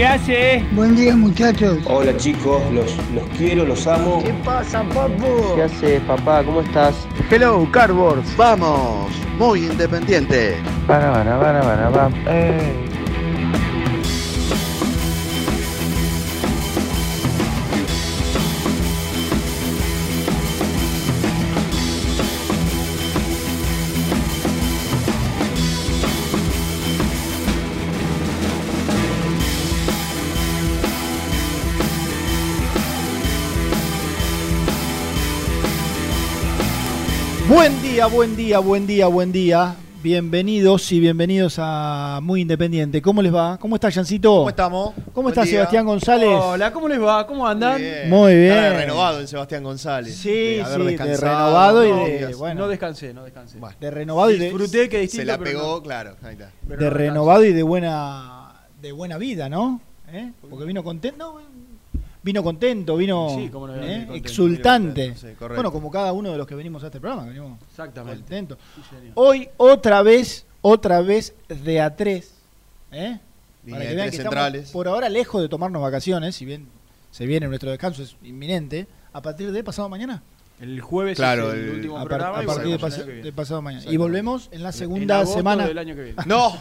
¿Qué hace? Buen día muchachos. Hola chicos, los, los quiero, los amo. ¿Qué pasa, papu? ¿Qué haces, papá? ¿Cómo estás? Hello, Cardboard, vamos, muy independiente. Para, para, para, para, para. Eh. Día, buen día, buen día, buen día. Bienvenidos y bienvenidos a Muy Independiente. ¿Cómo les va? ¿Cómo está, Jancito? ¿Cómo estamos? ¿Cómo Buen está día. Sebastián González? Hola, ¿cómo les va? ¿Cómo andan? Bien. Muy bien. Está renovado en Sebastián González. Sí, de haber sí, de renovado y de- bueno. No descansé, no descansé. Bueno, De renovado y de, Disfruté que distinto, se la pero pegó, no- claro. Ahí está. pero de no renovado y de buena de buena vida, ¿no? ¿Eh? Porque vino contento, no, vino contento, vino Sí, cómo no, ¿eh? contento, exultante. contento, sí, bueno, como cada uno de los que venimos a este programa, que venimos Exactamente. contentos. Sí, señor. Hoy otra vez, otra vez de a tres, ¿eh? Para que vean que estamos por ahora lejos de tomarnos vacaciones, si bien se viene nuestro descanso es inminente, a partir de pasado mañana. El jueves Claro, es el, el- último A, par- programa a partir de, pas- año que viene. de pasado mañana. Y volvemos en la En segunda agosto semana. del año que viene. No,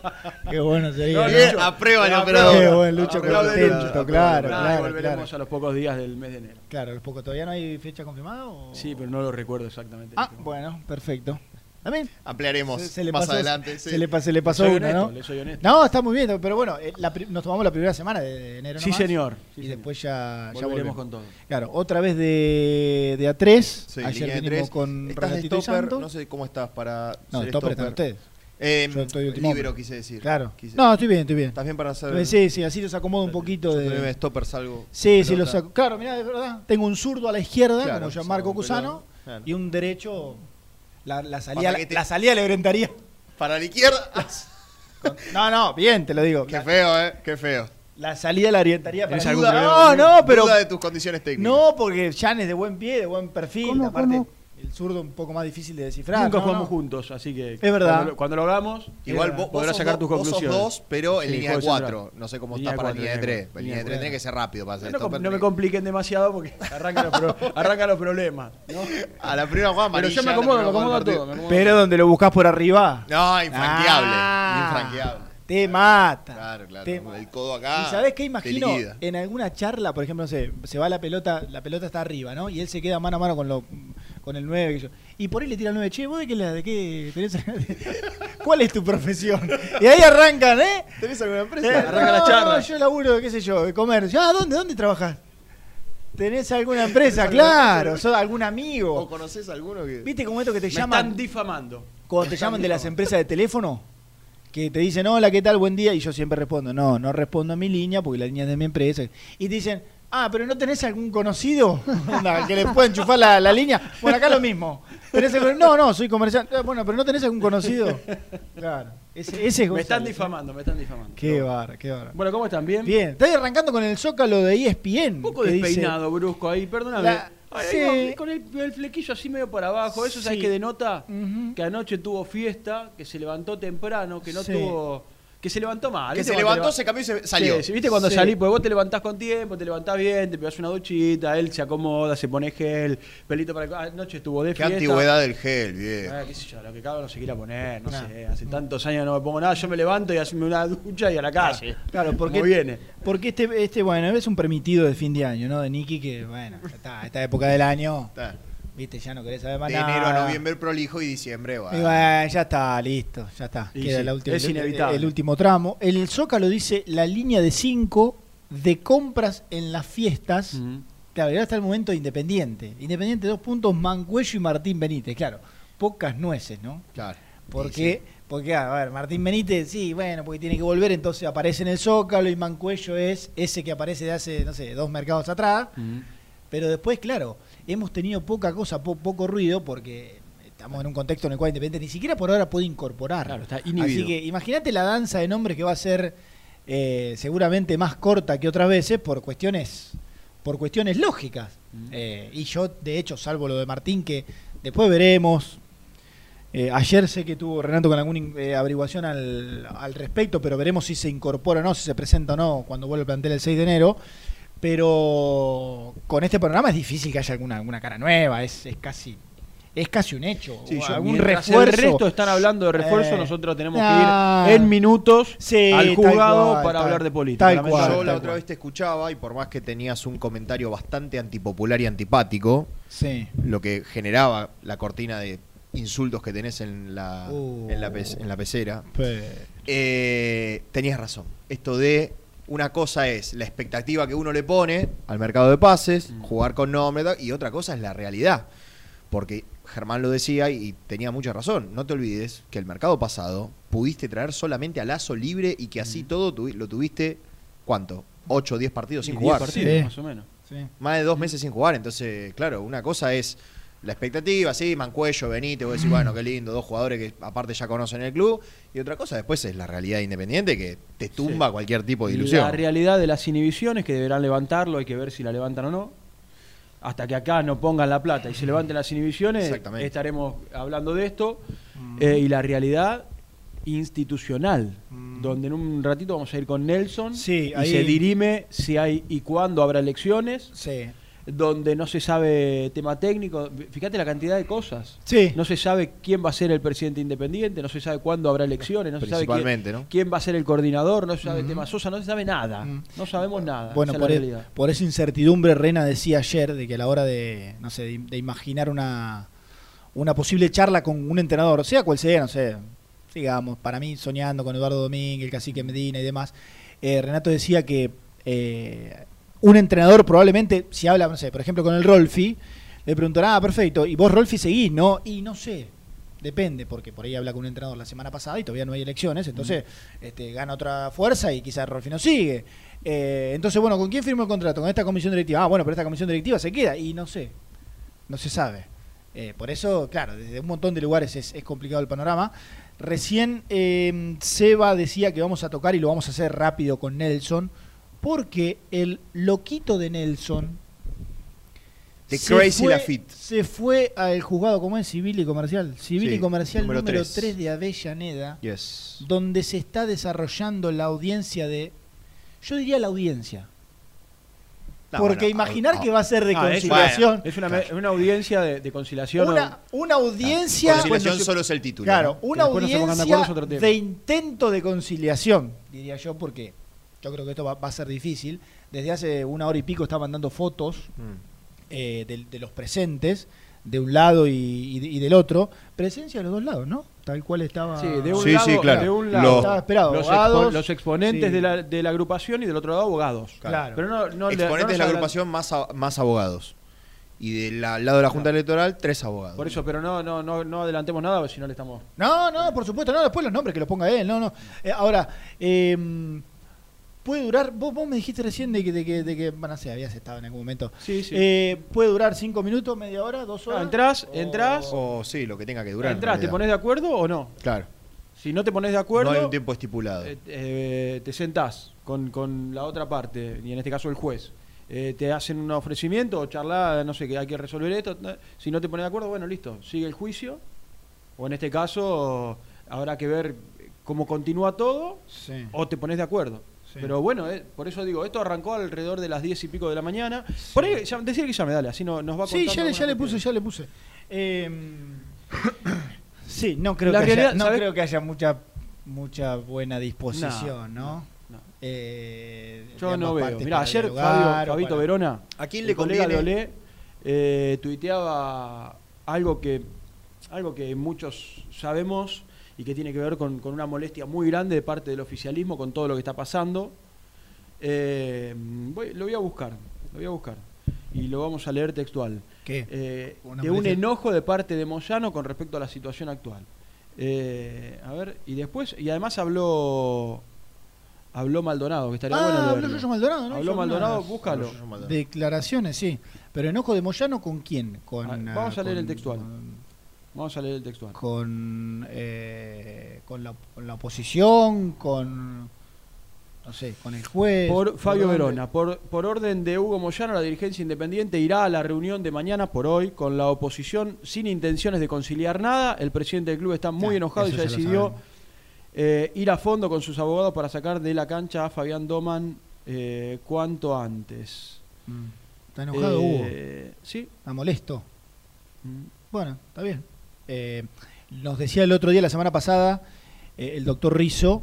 Qué bueno sería. No, ¿no? Aprueba el No, operador. Qué bueno, Lucho, contento, operador. claro, Nada, claro, volveremos claro. a los pocos días del mes de enero. Claro, los pocos todavía no hay fecha confirmada. o- Sí, pero no lo recuerdo exactamente. Ah, bueno, perfecto. ¿También? Ampliaremos Se, se le más pasó, adelante. sí. se le, se le pasó una, honesto, ¿no? le soy honesto. No, está muy bien, pero bueno, eh, la nos tomamos la primera semana de, enero. Sí, nomás, señor. Sí, y señor. después ya, ya volveremos volvemos. con todo. Claro, otra vez de, de A3. Sí, Ayer línea de vinimos tres. con Estás de Renatito stopper, Santos. no sé cómo estás para No, ser stopper están ustedes. Eh, Yo estoy libero, quise decir. Claro. Quise- No, estoy bien, estoy bien. ¿Estás bien para hacer? Sí, sí, así los acomodo un poquito Yo de stopper salgo. Sí, sí, lo pelota. saco. Claro, mira, de verdad. Tengo un zurdo a la izquierda, Claro, como un Cusano. Claro. y un derecho. La, la salida, te- la salida le orientaría. Para la izquierda. No, no, bien, te lo digo. Qué La, feo, eh. Qué feo. la salida la orientaría para ¿Tenés algún duda. problema? No, no, pero. Duda de tus condiciones técnicas. No, porque Jan es de buen pie, de buen perfil. ¿Cómo, aparte, cómo? El zurdo un poco más difícil de descifrar. Nunca no, jugamos no. juntos, así que. Es verdad. Cuando, lo- cuando lo hagamos, Igual Eh, vos, podrás sacar tus vos sos conclusiones. dos, pero en Sí, línea de cuatro. central. No sé cómo Línea estás para línea de tres. cuatro. Línea de tres tiene que ser rápido para hacer no, no me compliquen demasiado porque arrancan los, pro- arrancan los problemas. ¿no? A la primera jugada Pero yo me acomodo, me acomodo a todo. Pero donde lo buscas por arriba, No, infranqueable. Ah. Infranqueable. te mata. Claro, claro. Te- El codo acá. ¿Y sabés qué imagino? En alguna charla, por ejemplo, no sé, se va la pelota, la pelota está arriba, ¿no? Y él se queda mano a mano con lo, con el 9. que yo- Y por ahí le tira el 9, che, ¿vos de qué, la- de qué tenés? ¿Cuál es tu profesión? Y ahí arrancan, ¿eh? ¿Tenés alguna Eh, empresa? Arranca la no, charla. Yo laburo, qué sé yo, de comercio. Ah, ¿dónde? ¿Dónde trabajas? ¿Tenés alguna empresa? Claro, ¿sos algún ¿O amigo? conoces alguno que.? ¿Viste como esto que te Me llaman? están difamando. Cuando te llaman de las empresas de teléfono, que te dicen, hola, ¿qué tal? Buen día. Y yo siempre respondo, no, no respondo a mi línea porque la línea es de mi empresa. Y te dicen, Ah, pero no tenés algún conocido que le pueda enchufar la, la línea. Bueno, acá lo mismo. ¿Tenés No, no, soy comerciante. Eh, Bueno, pero no tenés algún conocido. Claro. Ese, ese es Me están difamando, me están difamando. Qué bar, qué bar. Bueno, ¿cómo están? ¿Bien? Bien, estoy arrancando con el zócalo de ESPN. Un poco dice- despeinado, brusco ahí, perdóname. La- Ay, sí. ahí con el, el flequillo así medio para abajo, eso sabes Sí. que denota que anoche tuvo fiesta, que se levantó temprano, que no Sí. tuvo. Que se levantó mal. Que ¿viste se levantó, leva- se cambió y se salió. Sí, ¿Viste cuando Sí. salís? Porque vos te levantás con tiempo, te levantás bien, te pegas una duchita, él se acomoda, se pone gel, pelito para acá. Anoche estuvo de Qué fiesta. antigüedad del gel, viejo. Ah, qué sé yo, lo que cada uno se quiera poner, no Nah. sé. Hace tantos años no me pongo nada, yo me levanto y haceme una ducha y a la calle. Claro, porque, Como viene. porque este, este, bueno, es un permitido de fin de año, ¿no? De Nicky, que, bueno, ya está, esta época del año, Está. Viste, ya no querés saber más De nada. enero a noviembre prolijo y diciembre, Y bueno. bueno, ya está, listo, ya está. Y Queda sí, la última- es el- inevitable. El, último tramo. El Zócalo dice la línea de 5 de compras en las fiestas. Claro, y ahora está el momento de Independiente. Independiente, dos puntos, Mancuello y Martín Benítez. Claro, pocas nueces, ¿no? Claro. Porque, porque a ver, Martín Benítez, sí, bueno, porque tiene que volver, entonces aparece en el Zócalo y Mancuello es ese que aparece de hace, no sé, dos mercados atrás. Pero después, claro, hemos tenido poca cosa, po- poco ruido, porque estamos en un contexto en el cual Independiente ni siquiera por ahora puede incorporar. Claro, está inhibido. Así que imagínate la danza de nombres que va a ser eh, seguramente más corta que otras veces por cuestiones por cuestiones lógicas. Mm. Eh, y yo, de hecho, salvo lo de Martín, que después veremos. Eh, ayer sé que tuvo Renato con alguna eh, averiguación al, al respecto, pero veremos si se incorpora o no, si se presenta o no cuando vuelve el plantel el 6 de enero. Pero con este panorama es difícil que haya alguna, alguna cara nueva, es, es casi es casi un hecho. Sí, yo- algún refuerzo. El resto están hablando de refuerzo, Eh, nosotros tenemos que ir en minutos sí, al juzgado cual, para tal- hablar de política. tal lamentable. cual, Yo la otra cual. vez te escuchaba y por más que tenías un comentario bastante antipopular y antipático, Sí. lo que generaba la cortina de insultos que tenés en la, Uh. en la, pe- en la pecera, Pe- eh, tenías razón. Esto de una cosa es la expectativa que uno le pone al mercado de pases, Mm. jugar con nombre y otra cosa es la realidad. Porque Germán lo decía y tenía mucha razón. No te olvides que el mercado pasado pudiste traer solamente a Lazo libre y que así Mm. todo lo tuviste, ¿cuánto? 8 o 10 partidos sin 10 jugar. partidos, Sí. más o menos. sí. Más de dos meses sin jugar. Entonces, claro, una cosa es la expectativa, sí, Mancuello, Benítez, vos decís, bueno, qué lindo, dos jugadores que aparte ya conocen el club. Y otra cosa después es la realidad independiente que te tumba Sí. cualquier tipo de ilusión. La realidad de las inhibiciones, que deberán levantarlo, hay que ver si la levantan o no. Hasta que acá no pongan la plata y se levanten las inhibiciones, Exactamente. estaremos hablando de esto. Eh, y la realidad institucional, Mm. donde en un ratito vamos a ir con Nelson Sí, y ahí- se dirime si hay y cuándo habrá elecciones, Sí. Donde no se sabe tema técnico. Fíjate la cantidad de cosas. Sí. No se sabe quién va a ser el presidente independiente, no se sabe cuándo habrá elecciones, no se sabe quién, quién va a ser el coordinador, no se sabe el tema Sosa, no se sabe nada. No sabemos nada. Bueno, esa es por, e- realidad. por esa incertidumbre, Rena decía ayer de que a la hora de, no sé, de, de imaginar una, una posible charla con un entrenador, sea cual sea, no sé, digamos, para mí soñando con Eduardo Domínguez, el cacique Medina y demás, eh, Renato decía que eh, un entrenador probablemente, si habla, no sé, por ejemplo con el Rolfi, le preguntará, ah, perfecto, y vos Rolfi seguís, ¿no? Y no sé, depende, porque por ahí habla con un entrenador la semana pasada y todavía no hay elecciones, entonces este, gana otra fuerza y quizás Rolfi no sigue. Eh, entonces, bueno, ¿con quién firmó el contrato? Con esta comisión directiva. Ah, bueno, pero esta comisión directiva se queda y no sé, no se sabe. Eh, por eso, claro, desde un montón de lugares es, es complicado el panorama. Recién eh, Seba decía que vamos a tocar y lo vamos a hacer rápido con Nelson, porque el loquito de Nelson The se Crazy fue- Lafitte. Se fue al juzgado, ¿cómo es? Civil y comercial. Civil Sí, y comercial número número, tres. 3 de Avellaneda, Yes. donde se está desarrollando la audiencia de. Yo diría la audiencia. No, porque bueno, imaginar ah, que va a ser de Ah, es- conciliación. Es una, una audiencia de, de conciliación. una, una audiencia. Conciliación solo es el título. Claro, ¿no? una después no se pongan de acuerdo audiencia de intento de conciliación, diría yo, porque yo creo que esto va, va a ser difícil. Desde hace una hora y pico estaban dando fotos Mm. eh, de, de los presentes, de un lado y, y de- y del otro. Presencia de los dos lados, ¿no? Tal cual estaba. Sí, de un Sí, lado, sí, claro. de un Los- lado Estaba esperado, los, abogados, expo- los exponentes sí. de, la, de la agrupación y del otro lado abogados. Claro. Pero no, no le- no Exponentes de la agrupación más, a- más abogados. Y del la- lado de la Junta Electoral, tres abogados. Por eso, pero no, no, no, no adelantemos nada, si no le estamos. No, no, por supuesto, no, después los nombres que los ponga él, no, no. Eh, ahora, eh, puede durar, vos, vos me dijiste recién de que, de que, de que, bueno, no sé, habías estado en algún momento. Sí, sí. Eh, puede durar cinco minutos, media hora, dos Ah, horas. entrás, o- entrás, O sí, lo que tenga que durar. en entrás, ¿te pones de acuerdo o no? Claro. Si no te pones de acuerdo, No hay un tiempo estipulado. eh, eh, te sentás con, con la otra parte, y en este caso el juez. Eh, te hacen un ofrecimiento o charla, no sé, que hay que resolver esto. Si no te pones de acuerdo, bueno, listo, sigue el juicio. O en este caso, habrá que ver cómo continúa todo Sí. o te pones de acuerdo. Sí. Pero bueno, eh, por eso digo, esto arrancó alrededor de las 10 y pico de la mañana. Por ahí, ya- decir que llame, dale, así no, nos va Sí, contando ya le, ya le puse, ya le puse. Eh, sí, no creo, La que, haya, no creo que haya mucha mucha buena disposición, ¿no? no. Eh, Yo no veo. Mira, ayer Fabio, Fabito para- Verona, ¿A quién le colega conviene? Eh, tuiteaba algo que, algo que muchos sabemos y que tiene que ver con, con una molestia muy grande de parte del oficialismo con todo lo que está pasando. Eh, voy- lo voy a buscar, lo voy a buscar y lo vamos a leer textual. ¿Qué? Eh, de un enojo de parte de Moyano con respecto a la situación actual. Eh, a ver, y después, y además habló habló Maldonado, que estaría Ah, bueno habló. Yoyo Maldonado, ¿no? Habló Maldonado, unas búscalo. Maldonado. Declaraciones, sí. Pero enojo de Moyano con quién? Con, Ah, ah, vamos a leer con- el textual. Con, Vamos a leer el textual. con, eh, con la, con la oposición, con no sé, con el juez. Por Fabio? Verona, por, por orden de Hugo Moyano, la dirigencia independiente irá a la reunión de mañana por hoy con la oposición sin intenciones de conciliar nada. El presidente del club está muy Ya, enojado y ya decidió eh, ir a fondo con sus abogados para sacar de la cancha a Fabián Doman eh, cuanto antes. Mm. Está enojado Hugo. Eh, Sí. Está molesto. Mm. Bueno, está bien. Eh, nos decía el otro día, la semana pasada, eh, el doctor Rizzo,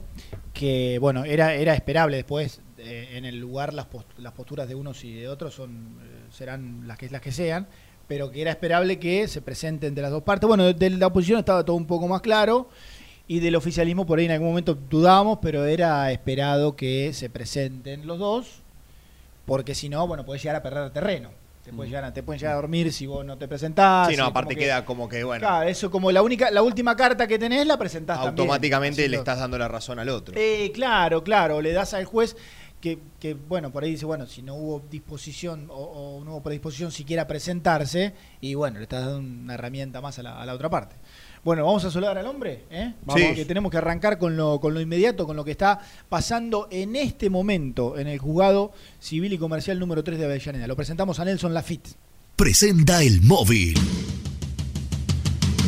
que bueno, era, era esperable después, eh, en el lugar las, post- las posturas de unos y de otros son eh, serán las que, las que sean, pero que era esperable que se presenten de las dos partes. Bueno, de, la oposición estaba todo un poco más claro, y del oficialismo por ahí en algún momento dudábamos, pero era esperado que se presenten los dos, porque si no, bueno, puedes llegar a perder terreno. Te, puedes llegar a- te pueden llegar a dormir si vos no te presentás. Sí, no, aparte como que- queda como que, bueno, Claro, eso como la única, la última carta que tenés la presentás también, automáticamente le estás dando la razón al otro. Eh, claro, claro, le das al juez que, que, bueno, por ahí dice, bueno, si no hubo disposición o, o no hubo predisposición siquiera a presentarse, y bueno, le estás dando una herramienta más a la, a la otra parte. Bueno, vamos a saludar al hombre, ¿eh? Vamos, Sí. que tenemos que arrancar con lo, con lo inmediato, con lo que está pasando en este momento en el juzgado civil y comercial número 3 de Avellaneda. Lo presentamos a Nelson Lafitte. Presenta el móvil.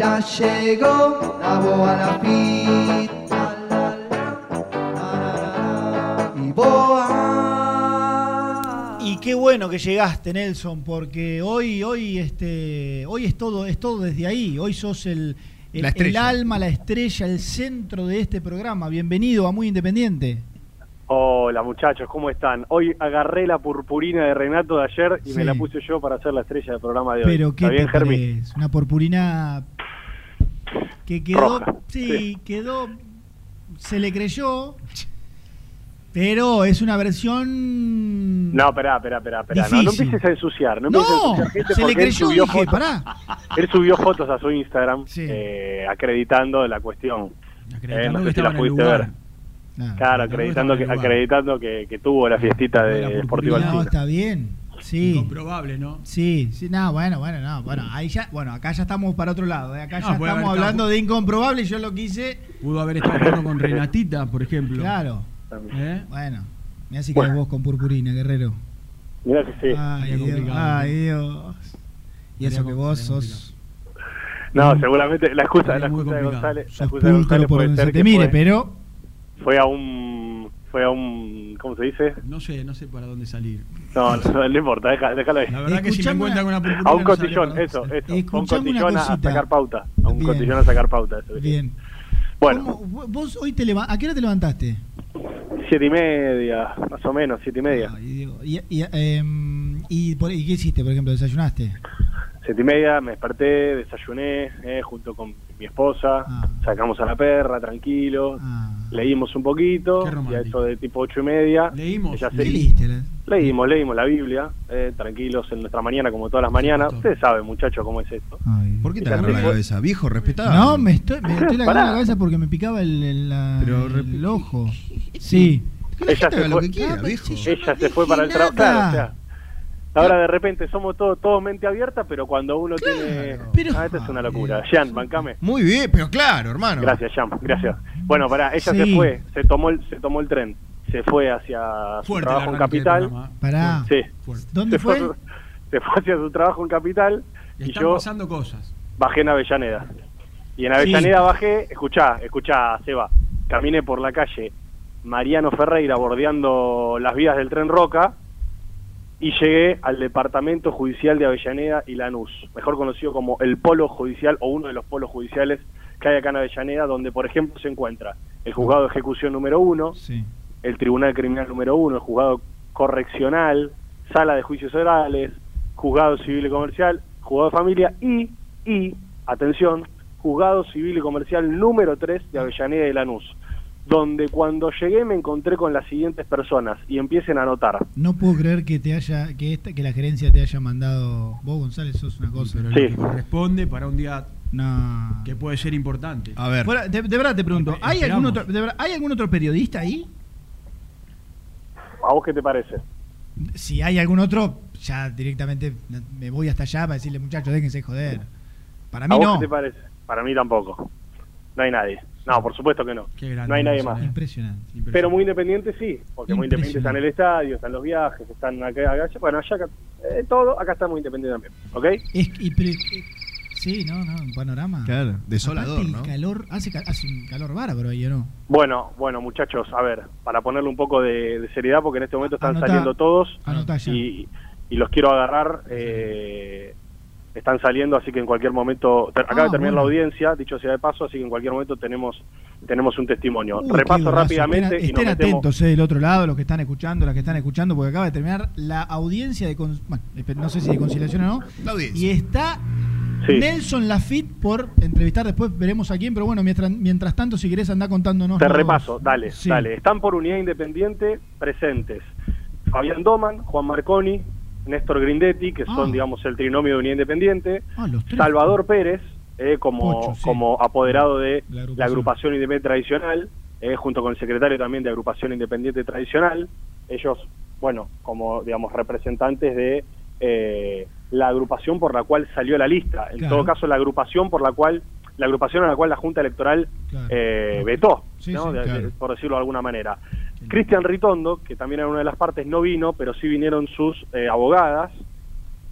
Ya llegó la boa la, la, la, la, la, la, la, y boa. Y qué bueno que llegaste, Nelson, porque hoy, hoy, este, hoy es todo, es todo desde ahí. Hoy sos el, el, La estrella. el alma, la estrella, el centro de este programa. Bienvenido a Muy Independiente. Hola muchachos, ¿cómo están? Hoy agarré la purpurina de Renato de ayer y Sí. me la puse yo para hacer la estrella del programa de hoy. Pero qué ¿Está bien, te? Una purpurina que quedó, Roja, sí, sí. quedó, se le creyó, pero es una versión. No, esperá, esperá, esperá, esperá. No, no empieces a ensuciar. No, empieces a No, ensuciar gente se le él creyó, subió dije, fotos- pará. Él subió fotos a su Instagram Sí. eh, acreditando la cuestión. Acreditando Eh, no sé si la pudiste ver. Claro, que acreditando que, acreditando que, que tuvo la fiestita de purpurina, Deportivo No, está bien. Sí. Incomprobable, ¿no? Sí, sí, no, bueno, bueno, no, bueno, ahí ya, bueno, acá ya estamos para otro lado, ¿eh? acá No, ya estamos estado- hablando de incomprobable, yo lo quise, Pudo haber estado con Renatita, por ejemplo. claro, ¿Eh? bueno, mira si querés vos con purpurina, guerrero. Mirá que sí. Ay, Dios, complicado, ay, Dios. Y eso que vos sos, No, seguramente la excusa, la excusa de. González, la excusa de González por puede donde ser se te que mire, pero fue a un fue a un ¿cómo se dice? No sé, no sé para dónde salir. No, no, no importa, deja- déjalo ahí. La verdad que si me Escuchame encuentran una- con una purpurina A un no cotillón, eso, eso. A un Escuchame cotillón a, sacar pauta. A un Bien. cotillón a sacar pauta. Eso. bien. Bueno, ¿Cómo- vos hoy te ¿A qué hora te levantaste? Siete y media, más o menos, siete y media. Ay, Diego. Y, y, em, y por- ¿y qué hiciste, por ejemplo? ¿Desayunaste? Siete y media, me desperté, desayuné, eh, junto con mi esposa, Ah. sacamos a la perra, tranquilos, leímos un poquito, y a eso de tipo ocho y media. Leímos. ella se- ¿Qué leíste? la- Leímos, leímos la Biblia, eh, tranquilos en nuestra mañana como todas las mañanas. Ustedes saben, muchachos, cómo es esto. Ay. ¿Por qué te agarró la fue- cabeza? Viejo, respetado. No, me estoy, me estoy la Pará. la cabeza porque me picaba el, el- la- Pero el rep- ojo. Sí. Ella se fue- quiera, Ah, Ella se fue para el trabajo. Claro, o sea, ahora de repente somos todos todos mente abierta, pero cuando uno tiene. pero- Ah, esto es una locura. Jean, bancame. Muy bien, pero claro, hermano. Gracias, Jean, gracias. Bueno, pará, ella Sí. se fue, se tomó el, se tomó el tren, se fue hacia su trabajo en Capital. Pará. Sí. Fuerte. ¿Dónde se fue? Se fue hacia su trabajo en Capital y Están yo pasando cosas. bajé en Avellaneda. Y en Avellaneda bajé, escuchá, escuchá, Seba, caminé por la calle Mariano Ferreira bordeando las vías del tren Roca y llegué al departamento judicial de Avellaneda y Lanús, mejor conocido como el polo judicial o uno de los polos judiciales que hay acá en Avellaneda, donde por ejemplo se encuentra el juzgado de ejecución número uno, Sí. el Tribunal Criminal número uno, el Juzgado Correccional, Sala de Juicios Orales, Juzgado Civil y Comercial, Juzgado de Familia y, y, atención, Juzgado Civil y Comercial número 3 de Avellaneda y Lanús, donde cuando llegué me encontré con las siguientes personas y empiecen a anotar. No puedo creer que te haya, que esta, que la gerencia te haya mandado. Vos, González, sos una cosa. Pero Sí. lo que corresponde para un día No. que puede ser importante. A ver. Fuera, de, de verdad te pregunto, ¿hay Esperamos. algún, otro, de verdad, ¿hay algún otro periodista ahí? ¿A vos qué te parece? Si hay algún otro, ya directamente me voy hasta allá para decirle, muchachos, déjense joder. Para mí ¿A vos no. qué te parece? Para mí tampoco. No hay nadie. No, por supuesto que no. Qué grande, No hay nadie más. Impresionante. Impresionante. Pero muy independiente sí, porque muy independiente están en el estadio, están los viajes, están acá, bueno, allá, acá, eh, todo, acá está muy independiente también, ¿ok? Es, y, pero- eh, sí, no, no, un panorama. Claro, desolador, Aparte, el ¿no? calor, hace, un calor bárbaro ahí, ¿o no? Bueno, bueno, muchachos, a ver, para ponerle un poco de, de seriedad, porque en este momento están Anotá. saliendo todos y, y los quiero agarrar, eh, están saliendo, así que en cualquier momento, ter- acaba Ah, de terminar la audiencia, dicho sea de paso, así que en cualquier momento tenemos tenemos un testimonio. Uy, qué Repaso rápidamente Estén, y nos estén metemos... atentos, eh, del otro lado, los que están escuchando, las que están escuchando, porque acaba de terminar la audiencia de. con- Bueno, no sé si de conciliación o no. La audiencia. Y está Sí. Nelson Lafitte por entrevistar, después veremos a quién, pero bueno, mientras, mientras tanto, si querés andar contándonos. Te los- repaso, dale, Sí. dale. Están por unidad independiente presentes. Fabián Doman, Juan Marconi, Néstor Grindetti, que son, Ah. digamos, el trinomio de unidad independiente. Ah. Salvador Pérez, eh, como, Pocho, sí. como apoderado de La agrupación. la agrupación independiente tradicional, eh, junto con el secretario también de agrupación independiente tradicional. Ellos, bueno, como, digamos, representantes de eh, la agrupación por la cual salió la lista. En Claro. todo caso, la agrupación por la cual la agrupación a la cual la Junta Electoral Claro. eh, vetó, Sí, ¿no? sí, claro. por decirlo de alguna manera. Cristian Ritondo, que también era una de las partes, no vino, pero sí vinieron sus eh, abogadas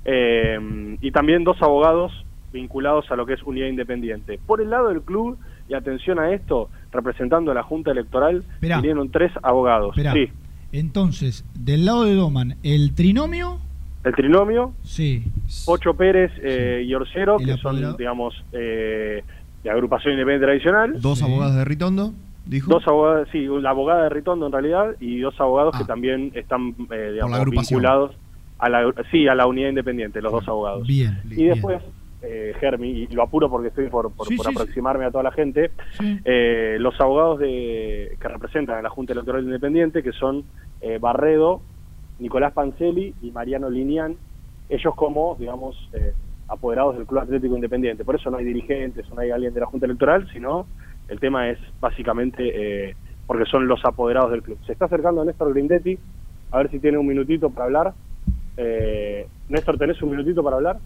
eh, y también dos abogados vinculados a lo que es unidad independiente. Por el lado del club, y atención a esto, representando a la Junta Electoral, Esperá. vinieron tres abogados. Esperá. Sí, Entonces, del lado de Doman, el trinomio, el trinomio, sí. Pocho Pérez eh, y Orcero, El que apoderado. son, digamos, eh, de agrupación independiente tradicional. Dos Sí. abogados de Ritondo, dijo. Dos abogados, sí, la abogada de Ritondo en realidad y dos abogados Ah. que también están eh, digamos, vinculados a la, sí, a la unidad independiente, los dos abogados. Bien. Y después, eh, Germi, y lo apuro porque estoy por, por, Sí, por sí, sí. aproximarme a toda la gente, eh, los abogados de, que representan a la Junta Electoral Independiente, que son eh, Barredo, Nicolás Pancelli y Mariano Linian, ellos como, digamos, eh, apoderados del Club Atlético Independiente. Por eso no hay dirigentes, no hay alguien de la Junta Electoral, sino el tema es básicamente eh, porque son los apoderados del club. Se está acercando Néstor Grindetti, a ver si tiene un minutito para hablar. Eh, Néstor, ¿tenés un minutito para hablar?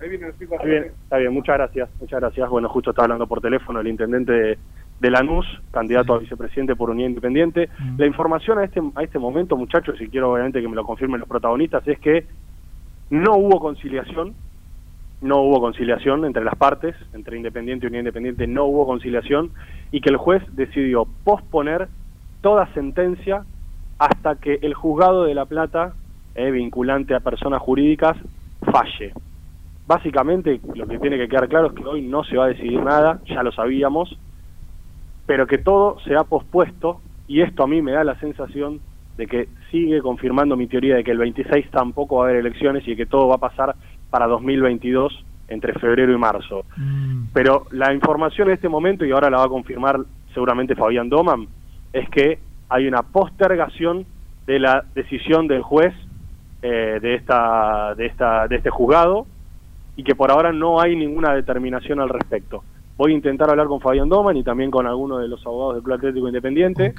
Ahí viene el Está bien, está bien, muchas gracias, muchas gracias. Bueno, justo está hablando por teléfono el intendente de, de Lanús, candidato a vicepresidente por Unidad Independiente. Mm. La información a este, a este momento, muchachos, y quiero obviamente que me lo confirmen los protagonistas, es que no hubo conciliación, no hubo conciliación entre las partes, entre Independiente y Unidad Independiente, no hubo conciliación, y que el juez decidió posponer toda sentencia hasta que el juzgado de La Plata, eh, vinculante a personas jurídicas, falle. Básicamente, lo que tiene que quedar claro es que hoy no se va a decidir nada, ya lo sabíamos, pero que todo se ha pospuesto y esto a mí me da la sensación de que sigue confirmando mi teoría de que el 26 tampoco va a haber elecciones y que todo va a pasar para 2022 entre febrero y marzo. Pero la información en este momento, y ahora la va a confirmar seguramente Fabián Doman, es que hay una postergación de la decisión del juez eh, de esta de esta de este juzgado y que por ahora no hay ninguna determinación al respecto. Voy a intentar hablar con Fabián Doman y también con algunos de los abogados del Club Atlético Independiente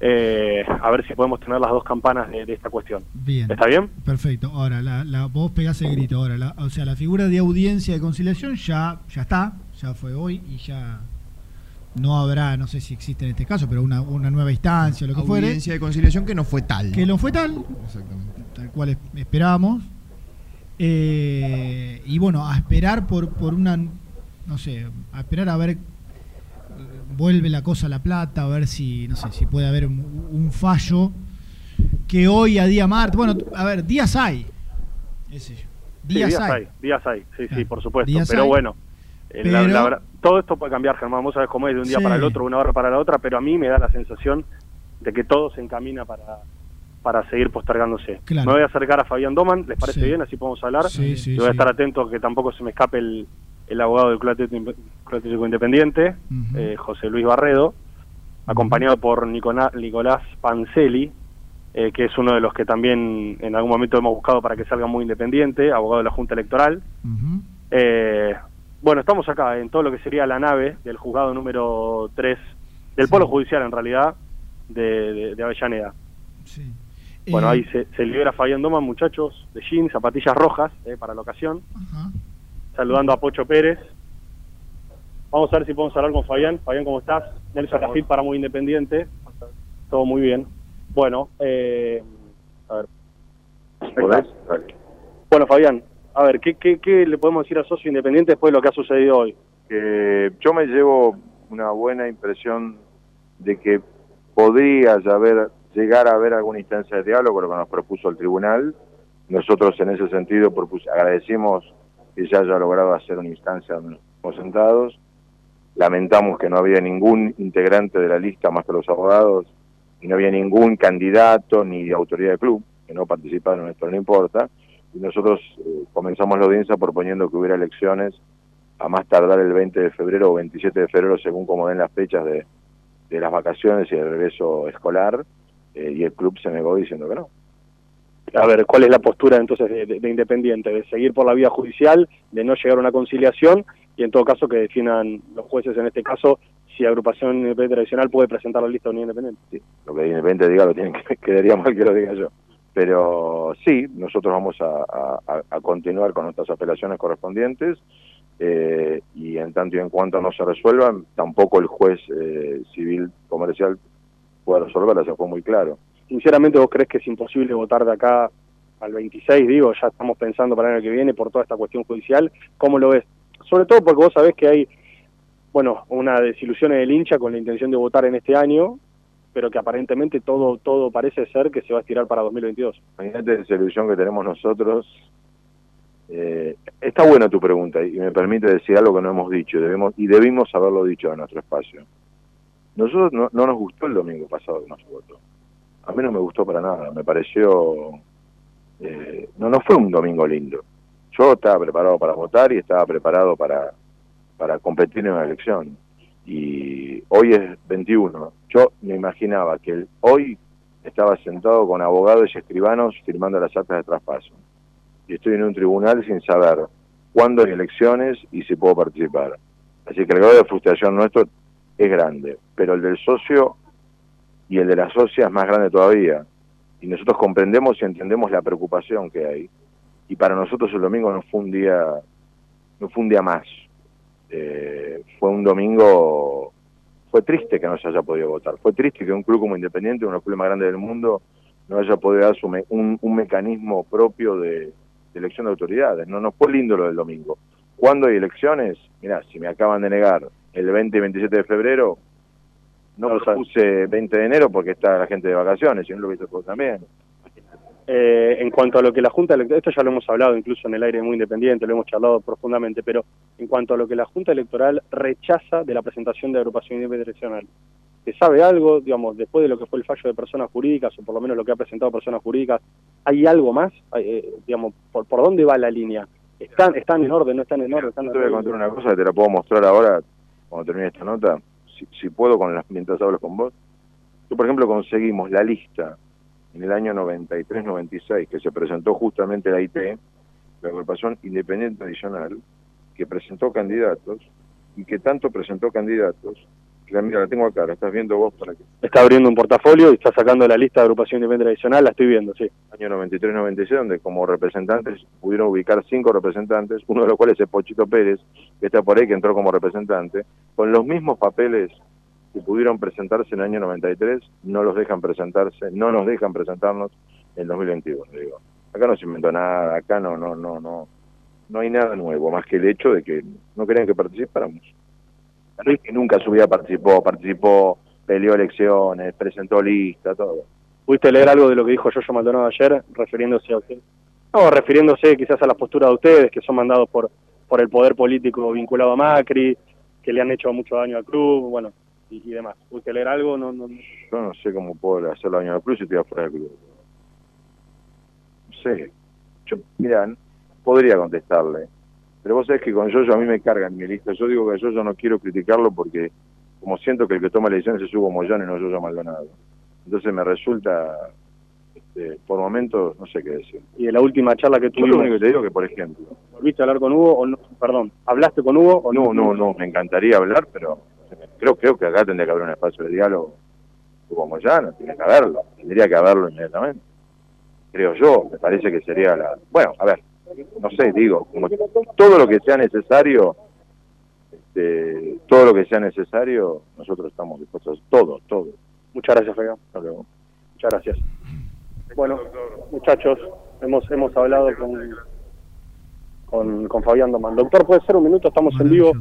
eh, a ver si podemos tener las dos campanas de, de esta cuestión. Bien. ¿Está bien? Perfecto. Ahora, la, la, vos pegás el grito. Ahora, la, o sea, la figura de audiencia de conciliación ya, ya está, ya fue hoy y ya no habrá, no sé si existe en este caso, pero una, una nueva instancia o lo que fuere. Audiencia de conciliación que no fue tal. Que no fue tal, Exactamente. tal cual es- esperábamos. Eh, y bueno, a esperar por, por una, no sé, a esperar a ver, vuelve la cosa a la plata, a ver si, no sé, si puede haber un, un fallo que hoy a día martes, bueno, a ver, días hay. Ese yo. Sí, Días, hay. hay, días hay, sí, sí, por supuesto. Días pero hay. bueno, la- la todo esto puede cambiar, Germán. Vos sabés cómo es de un día Sí. para el otro, una hora para la otra, pero a mí me da la sensación de que todo se encamina para, para seguir postergándose. Claro. Me voy a acercar a Fabián Doman, ¿les parece Sí. bien? Así podemos hablar. Sí, sí, y voy a estar atento a que tampoco se me escape el, el abogado del Club Atlético Independiente, eh, José Luis Barredo, acompañado por Nicolás, Nicolás Panceli, eh, que es uno de los que también en algún momento hemos buscado para que salga muy independiente, abogado de la Junta Electoral. Eh, bueno, estamos acá en todo lo que sería la nave del juzgado número 3, del Polo Judicial en realidad, de, de- de Avellaneda. Sí. Bueno, Eh, ahí se, se libera Fabián Doman, muchachos, de jeans, zapatillas rojas eh, para la ocasión, Ajá. Saludando a Pocho Pérez. Vamos a ver si podemos hablar con Fabián. Fabián, ¿cómo estás? Nelson Rafit para Muy Independiente. Todo muy bien. Bueno, eh, a ver. Bueno, Fabián, a ver, ¿qué, qué, qué le podemos decir a Socio Independiente después de lo que ha sucedido hoy? que yo me llevo una buena impresión de que podría haber, llegar a haber alguna instancia de diálogo, lo que nos propuso el tribunal. Nosotros en ese sentido propus- agradecimos que se haya logrado hacer una instancia donde nos estamos sentados. Lamentamos que no había ningún integrante de la lista más que los abogados y no había ningún candidato ni autoridad del club que no participaron, esto no importa. Y nosotros eh, comenzamos la audiencia proponiendo que hubiera elecciones a más tardar el 20 de febrero o 27 de febrero, según como den las fechas de, de las vacaciones y el regreso escolar, eh, y el club se negó diciendo que no. A ver, ¿cuál es la postura entonces de, de- de Independiente? ¿De seguir por la vía judicial, de no llegar a una conciliación y en todo caso que definan los jueces en este caso si Agrupación Independiente Tradicional puede presentar la lista de Unión Independiente? Sí, lo que Independiente diga lo tienen que quedaría mal que lo diga yo. Pero sí, nosotros vamos a, continuar con nuestras apelaciones correspondientes eh, y en tanto y en cuanto no se resuelvan, tampoco el juez eh, civil comercial puede resolverlas, eso fue muy claro. Sinceramente, ¿vos crees que es imposible votar de acá al 26? Digo, ya estamos pensando para el año que viene por toda esta cuestión judicial. ¿Cómo lo ves? Sobre todo porque vos sabés que hay, bueno, una desilusión en el hincha con la intención de votar en este año, pero que aparentemente todo todo parece ser que se va a estirar para 2022. Imagínate esa ilusión que tenemos nosotros. Eh, está buena tu pregunta y me permite decir algo que no hemos dicho debemos, y debimos haberlo dicho en nuestro espacio. Nosotros no, no nos gustó el domingo pasado que no se votó. A mí no me gustó para nada, me pareció... eh, no, no fue un domingo lindo. Yo estaba preparado para votar y estaba preparado para, para competir en una elección. Y hoy es 21. Yo me imaginaba que hoy estaba sentado con abogados y escribanos firmando las actas de traspaso. Y estoy en un tribunal sin saber cuándo hay elecciones y si puedo participar. Así que el grado de frustración nuestro es grande, pero el del socio y el de la socia es más grande todavía. Y nosotros comprendemos y entendemos la preocupación que hay. Y para nosotros el domingo no fue un día, no fue un día más. Eh, fue un domingo, fue triste que no se haya podido votar. Fue triste que un club como Independiente, uno de los clubes más grandes del mundo, no haya podido dar su me- un, un mecanismo propio de, elección de autoridades. No, no fue lindo lo del domingo. ¿Cuándo hay elecciones? Mira, si me acaban de negar el 20 y 27 de febrero, no lo puse 20 de enero porque está la gente de vacaciones, y no lo viste tú también. Eh, en cuanto a lo que la Junta Electoral, esto ya lo hemos hablado incluso en el aire muy independiente, lo hemos charlado profundamente, pero en cuanto a lo que la Junta Electoral rechaza de la presentación de agrupación independiente ¿Se sabe algo, digamos, después de lo que fue el fallo de personas jurídicas, o por lo menos lo que ha presentado personas jurídicas, ¿hay algo más? Eh, digamos, ¿por, ¿por dónde va la línea? ¿Están, ¿Están en orden, no están en orden? Están Yo te voy a contar una cosa que te la puedo mostrar ahora, cuando termine esta nota, si, si puedo, con las, mientras hablo con vos. Yo, por ejemplo, conseguimos la lista en el año 93-96, que se presentó justamente la IT, la agrupación independiente adicional, que presentó candidatos, y que tanto presentó candidatos, la, mira, la tengo acá, la estás viendo vos para que... Está abriendo un portafolio y está sacando la lista de agrupación independiente adicional, la estoy viendo, sí. año 93-96, donde como representantes pudieron ubicar cinco representantes, uno de los cuales es Pochito Pérez, que está por ahí, que entró como representante, con los mismos papeles que pudieron presentarse en el año 93, no los dejan presentarse, no nos dejan presentarnos en 2021, digo. Acá no se inventó nada, acá no, no, no, no, no hay nada nuevo, más que el hecho de que no querían que participáramos. Luis que nunca su vida participó, participó, peleó elecciones, presentó lista, todo. ¿Pudiste leer algo de lo que dijo Yoyo Maldonado ayer, refiriéndose a usted? No, refiriéndose quizás a la postura de ustedes, que son mandados por, por el poder político vinculado a Macri, que le han hecho mucho daño al club, bueno, y, demás. ¿Pudiste leer algo? No, no, no. Yo no sé cómo puedo hacer daño al club si estoy afuera del club. No sé. Yo, mirá, podría contestarle. Pero vos sabés que con Yoyo a mí me cargan mi lista. Yo digo que Yoyo no quiero criticarlo porque como siento que el que toma la decisión es Hugo Moyano y no Yoyo Maldonado. Entonces me resulta, este, por momentos, no sé qué decir. Y de la última charla que Yo lo tuvimos, único que te digo que, por ejemplo, ¿volviste a hablar con Hugo o no? Perdón, ¿hablaste con Hugo o no, no, no, me encantaría hablar, pero creo, creo que acá tendría que haber un espacio de diálogo. Hugo Moyano, tiene que haberlo, tendría que haberlo inmediatamente. Creo yo, me parece que sería la... Bueno, a ver, no sé, digo, como todo lo que sea necesario, este, todo lo que sea necesario, nosotros estamos dispuestos, todo, todo. Muchas gracias, Fabián. Hasta luego. Muchas gracias. Bueno, muchachos, hemos hemos hablado con, con, con Fabián Domán. Doctor, puede ser un minuto, estamos en vivo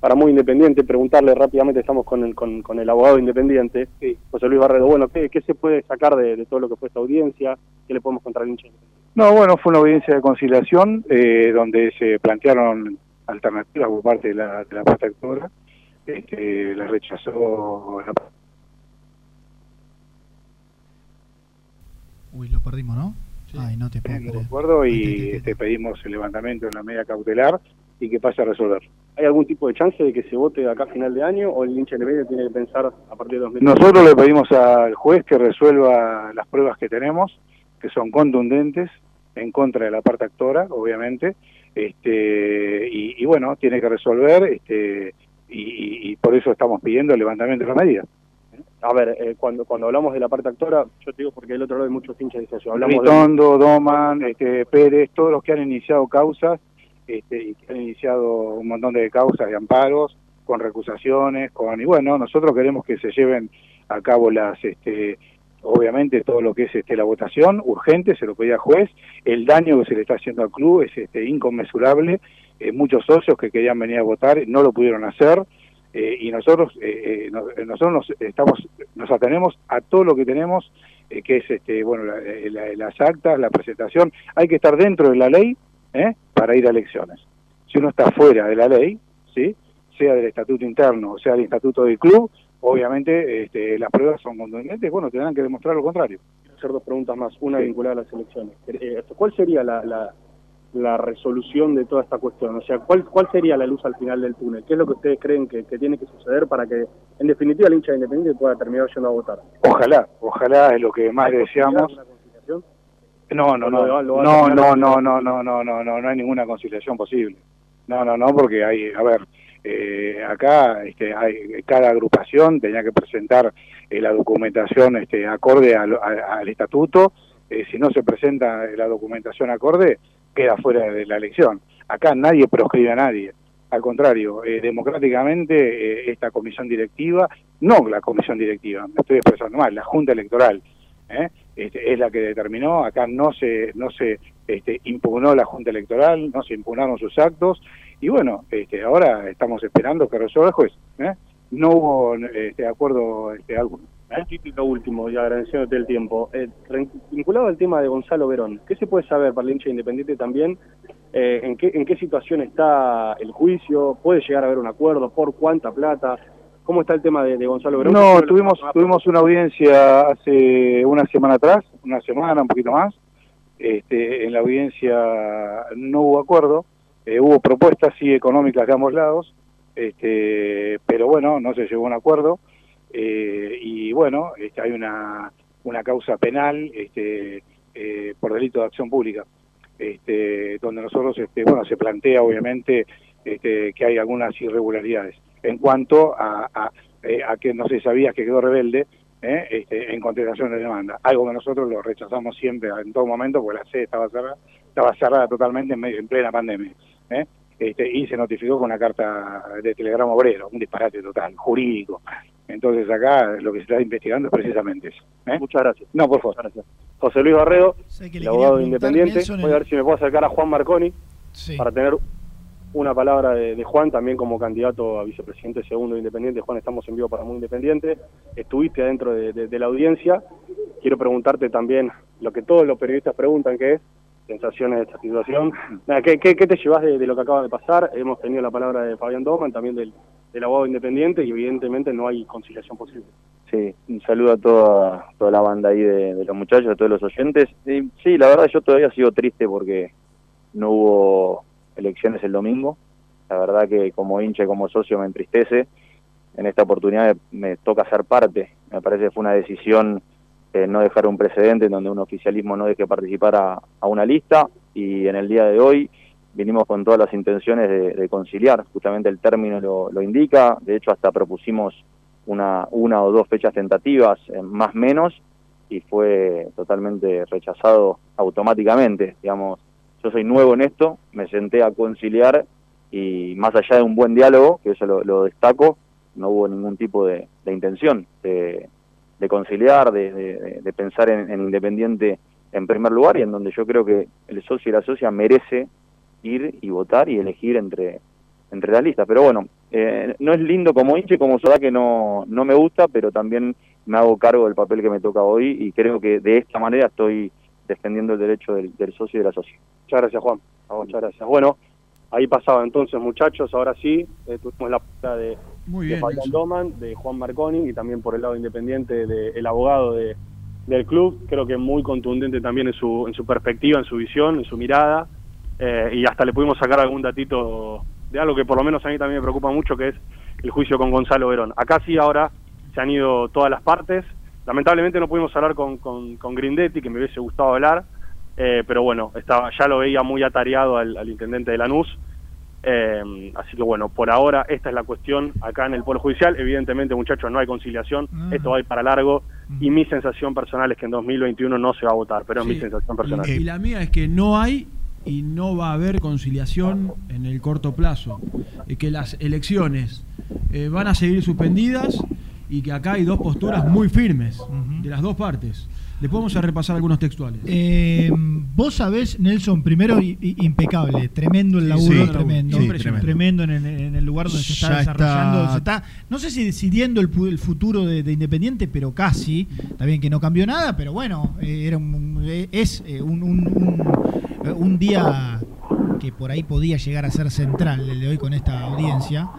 para Muy Independiente. Preguntarle rápidamente, estamos con el, con, con el abogado independiente, José Luis Barredo. Bueno, ¿qué, qué se puede sacar de, de todo lo que fue esta audiencia? ¿Qué le podemos contar al hincha? No, bueno, fue una audiencia de conciliación eh, donde se plantearon alternativas por parte de la, de la parte actora. Este, la rechazó la Uy, lo perdimos, ¿no? Ay, no te puedo de creer. acuerdo y este, pedimos el levantamiento de la medida cautelar y que pase a resolver. ¿Hay algún tipo de chance de que se vote acá a final de año o el hincha independiente tiene que pensar a partir de 2020? Nosotros le pedimos al juez que resuelva las pruebas que tenemos, que son contundentes, en contra de la parte actora, obviamente, este, y, y bueno, tiene que resolver, este, y, y por eso estamos pidiendo el levantamiento de la medida. A ver, eh, cuando cuando hablamos de la parte actora, yo te digo porque del otro lado hay muchos hinchas de eso. Hablamos de... Ritondo, Doman, este, Pérez, todos los que han iniciado causas, este, y que han iniciado un montón de causas de amparos, con recusaciones, con y bueno, nosotros queremos que se lleven a cabo las, este, obviamente todo lo que es este, la votación urgente, se lo pedía juez, el daño que se le está haciendo al club es este, inconmensurable, eh, muchos socios que querían venir a votar no lo pudieron hacer, eh, y nosotros eh, nos- nosotros nos estamos nos atenemos a todo lo que tenemos que es este bueno la- la- las actas la presentación. Hay que estar dentro de la ley para ir a elecciones. Si uno está fuera de la ley sí sea del estatuto interno o sea del estatuto del club obviamente este, las pruebas son contundentes bueno tendrán que demostrar lo contrario Quiero hacer dos preguntas más, una vinculada a las elecciones. Eh, ¿Cuál sería la, la, la resolución de toda esta cuestión? O sea, ¿cuál, ¿cuál sería la luz al final del túnel? ¿Qué es lo que ustedes creen que, que tiene que suceder para que, en definitiva, el hincha de Independiente pueda terminar yendo a votar? ojalá ojalá es lo que más ¿Hay deseamos? No, no, ¿O no, no, no, no, no, no, no, no, no, no hay ninguna conciliación posible. No, no, no, porque hay, a ver, eh, acá este, hay, cada agrupación tenía que presentar eh, la documentación este, acorde al, estatuto. Eh, si no se presenta la documentación acorde, queda fuera de la elección. Acá nadie proscribe a nadie. Al contrario, eh, democráticamente eh, esta comisión directiva, no la comisión directiva, me estoy expresando mal, la Junta Electoral, ¿eh? Este, es la que determinó, acá no se, no se este, impugnó la Junta Electoral, no se impugnaron sus actos, y bueno, este, ahora estamos esperando que resuelva el juez. ¿eh? No hubo este, acuerdo este, alguno. ¿Eh? Lo último, y agradeciéndote el tiempo. Eh, vinculado al tema de Gonzalo Verón, ¿qué se puede saber para el hincha independiente también? Eh, ¿en, qué, ¿En qué situación está el juicio? ¿Puede llegar a haber un acuerdo? ¿Por cuánta plata? ¿Cómo está el tema de, de Gonzalo Verón? No, tuvimos, tuvimos una audiencia hace una semana atrás, una semana, un poquito más. Este, en la audiencia no hubo acuerdo, eh, hubo propuestas sí económicas de ambos lados, este, pero bueno, no se llegó a un acuerdo. eh, y bueno, este, hay una, una causa penal este, eh, por delito de acción pública, este, donde nosotros, este, bueno, se plantea obviamente este, que hay algunas irregularidades en cuanto a, a, eh, a que no se sabía que quedó rebelde ¿eh? este, en contestación de demanda, algo que nosotros lo rechazamos siempre en todo momento porque la sede estaba cerrada, estaba cerrada totalmente en, medio, en plena pandemia. ¿eh? Este, y se notificó con una carta de telegrama obrero, un disparate total, jurídico. Entonces acá lo que se está investigando es precisamente eso. ¿eh? Muchas gracias. No, por favor. Gracias. José Luis Barredo, el abogado independiente. Voy a ver si me puedo acercar a Juan Marconi Sí. para tener una palabra de, Juan, también como candidato a vicepresidente segundo de Independiente. Juan, estamos en vivo para Muy Independiente. Estuviste adentro de, la audiencia. Quiero preguntarte también lo que todos los periodistas preguntan, que es sensaciones de esta situación. ¿qué, te llevas de, lo que acaba de pasar? Hemos tenido la palabra de Fabián Doman, también del, del abogado independiente, y evidentemente no hay conciliación posible. Sí, un saludo a toda, toda la banda ahí de, de los muchachos, a todos los oyentes. Y sí, la verdad yo todavía sigo triste porque no hubo elecciones el domingo. La verdad que como hincha y como socio me entristece. En esta oportunidad me, toca ser parte. Me parece que fue una decisión eh, no dejar un precedente en donde un oficialismo no deje participar a, una lista y en el día de hoy vinimos con todas las intenciones de, conciliar. Justamente el término lo, lo indica. De hecho, hasta propusimos una, una o dos fechas tentativas, eh, más menos, y fue totalmente rechazado automáticamente. Digamos, yo soy nuevo en esto, me senté a conciliar y más allá de un buen diálogo, que eso lo, destaco, no hubo ningún tipo de, intención de, de conciliar, de, pensar en, en Independiente en primer lugar y en donde yo creo que el socio y la socia merece ir y votar y elegir entre, entre las listas. Pero bueno, eh, no es lindo como hincha y como soda que no, no me gusta, pero también me hago cargo del papel que me toca hoy y creo que de esta manera estoy defendiendo el derecho del, del socio y de la socia. Muchas gracias, Juan. Muchas gracias. Bueno, ahí pasaba entonces, muchachos. Ahora sí, eh, tuvimos la palabra de, Muy de Fabián. Doman, de Juan Marconi y también por el lado independiente del abogado de, del club. Creo que muy contundente también en su, en su perspectiva, en su visión, en su mirada. Eh, y hasta le pudimos sacar algún datito de algo que por lo menos a mí también me preocupa mucho, que es el juicio con Gonzalo Verón. Acá sí ahora se han ido todas las partes. Lamentablemente no pudimos hablar con, con, con Grindetti, que me hubiese gustado hablar, eh, pero bueno, estaba, ya lo veía muy atareado al, al intendente de Lanús. Eh, así que bueno, por ahora esta es la cuestión acá en el Polo Judicial. Evidentemente, muchachos, no hay conciliación, esto va a ir para largo y mi sensación personal es que en 2021 no se va a votar, pero es mi sensación personal. Y, y la mía es que no hay y no va a haber conciliación en el corto plazo. Y que las elecciones eh, van a seguir suspendidas y que acá hay dos posturas muy firmes de las dos partes. Después vamos a repasar algunos textuales. Eh, vos sabés, Nelson, primero i- i- impecable, tremendo el laburo, sí, tremendo, sí, tremendo, tremendo. en, el, en el lugar donde se está Ya desarrollando, está- se está, no sé si decidiendo el, futuro de, de Independiente, pero casi, está bien que no cambió nada, pero bueno, eh, era un- eh, es eh, un, un- un- un día que por ahí podía llegar a ser central el de hoy con esta audiencia.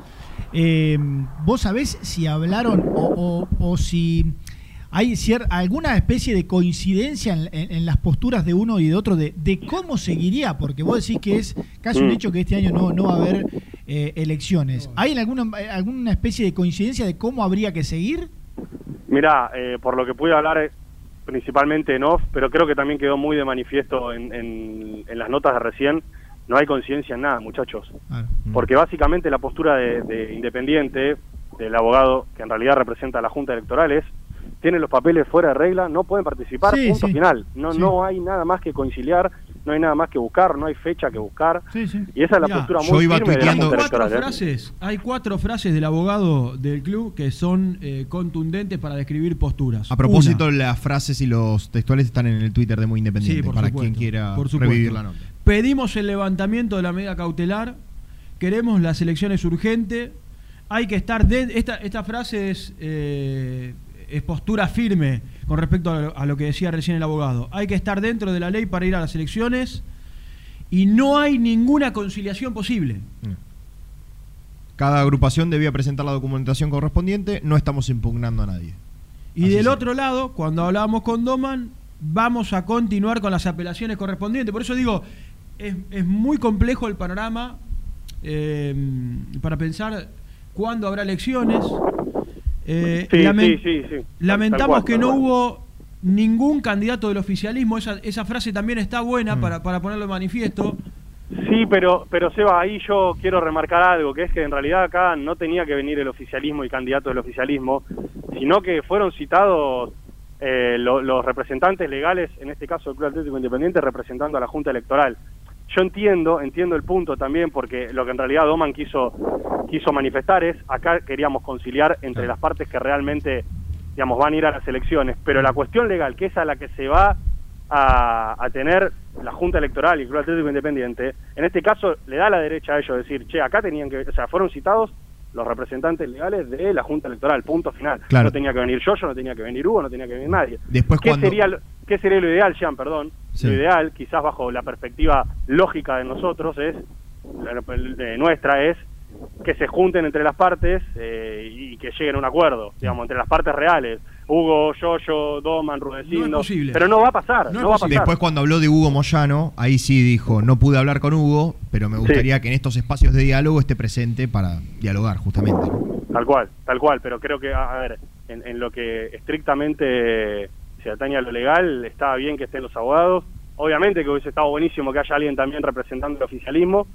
Eh, ¿Vos sabés si hablaron o, o- o si hay cier- alguna especie de coincidencia en, en- en las posturas de uno y de otro de, de cómo seguiría? Porque vos decís que es casi un Mm. hecho que este año no, no va a haber eh, elecciones. ¿Hay alguna, alguna especie de coincidencia de cómo habría que seguir? Mira, eh, por lo que pude hablar eh, principalmente en off, pero creo que también quedó muy de manifiesto en, en- en las notas de recién, no hay conciencia en nada, muchachos. Porque básicamente la postura de, de Independiente, del abogado que en realidad representa a la Junta Electoral es, tienen los papeles fuera de regla, no pueden participar, Sí, punto sí. final. No, Sí. no hay nada más que conciliar, no hay nada más que buscar, no hay fecha que buscar. Y esa es la Mirá, postura muy firme de la cuatro Electoral. ¿eh? frases, hay cuatro frases del abogado del club que son eh, contundentes para describir posturas. A propósito, Una, las frases y los textuales están en el Twitter de Muy Independiente Sí, por para supuesto, quien quiera por revivir la nota. Pedimos el levantamiento de la medida cautelar, queremos las elecciones urgentes, hay que estar de esta esta frase es eh, es postura firme con respecto a lo, a lo que decía recién el abogado. Hay que estar dentro de la ley para ir a las elecciones y no hay ninguna conciliación posible. Cada agrupación debía presentar la documentación correspondiente, no estamos impugnando a nadie. Y del otro lado, cuando hablábamos con Doman, vamos a continuar con las apelaciones correspondientes. Por eso digo, es, es muy complejo el panorama eh, para pensar cuándo habrá elecciones. Eh, Sí, lamen- sí, sí, Lamentamos cual, que no cual. hubo ningún candidato del oficialismo. Esa, esa frase también está buena Mm. para, para ponerlo de manifiesto. Sí, pero, pero Seba, ahí yo quiero remarcar algo, que es que en realidad acá no tenía que venir el oficialismo y candidato del oficialismo, sino que fueron citados eh, lo- los representantes legales, en este caso el Club Atlético Independiente, representando a la Junta Electoral. Yo entiendo, entiendo el punto también, porque lo que en realidad Doman quiso, quiso manifestar es, acá queríamos conciliar entre las partes que realmente, digamos, van a ir a las elecciones, pero la cuestión legal, que es a la que se va a, a tener la Junta Electoral y el Club Atlético Independiente, en este caso le da la derecha a ellos decir, che, acá tenían que, o sea, fueron citados los representantes legales de la Junta Electoral, punto final. Claro. No tenía que venir yo, yo no tenía que venir Hugo, no tenía que venir nadie. Después ¿Qué, cuando- sería, lo- ¿Qué sería lo ideal, Jean, perdón? Sí. Lo ideal, quizás bajo la perspectiva lógica de nosotros, es de nuestra, es que se junten entre las partes eh, y que lleguen a un acuerdo, digamos, entre las partes reales. Hugo, Yoyo, Doman, Rudecindo. Pero no va a pasar, no, va a pasar. Después cuando habló de Hugo Moyano, ahí sí dijo, no pude hablar con Hugo, pero me gustaría que en estos espacios de diálogo esté presente para dialogar justamente. ¿no? Tal cual, tal cual, pero creo que, a a ver, en, en lo que estrictamente se atañe a lo legal, está bien que estén los abogados. Obviamente que hubiese estado buenísimo que haya alguien también representando el oficialismo,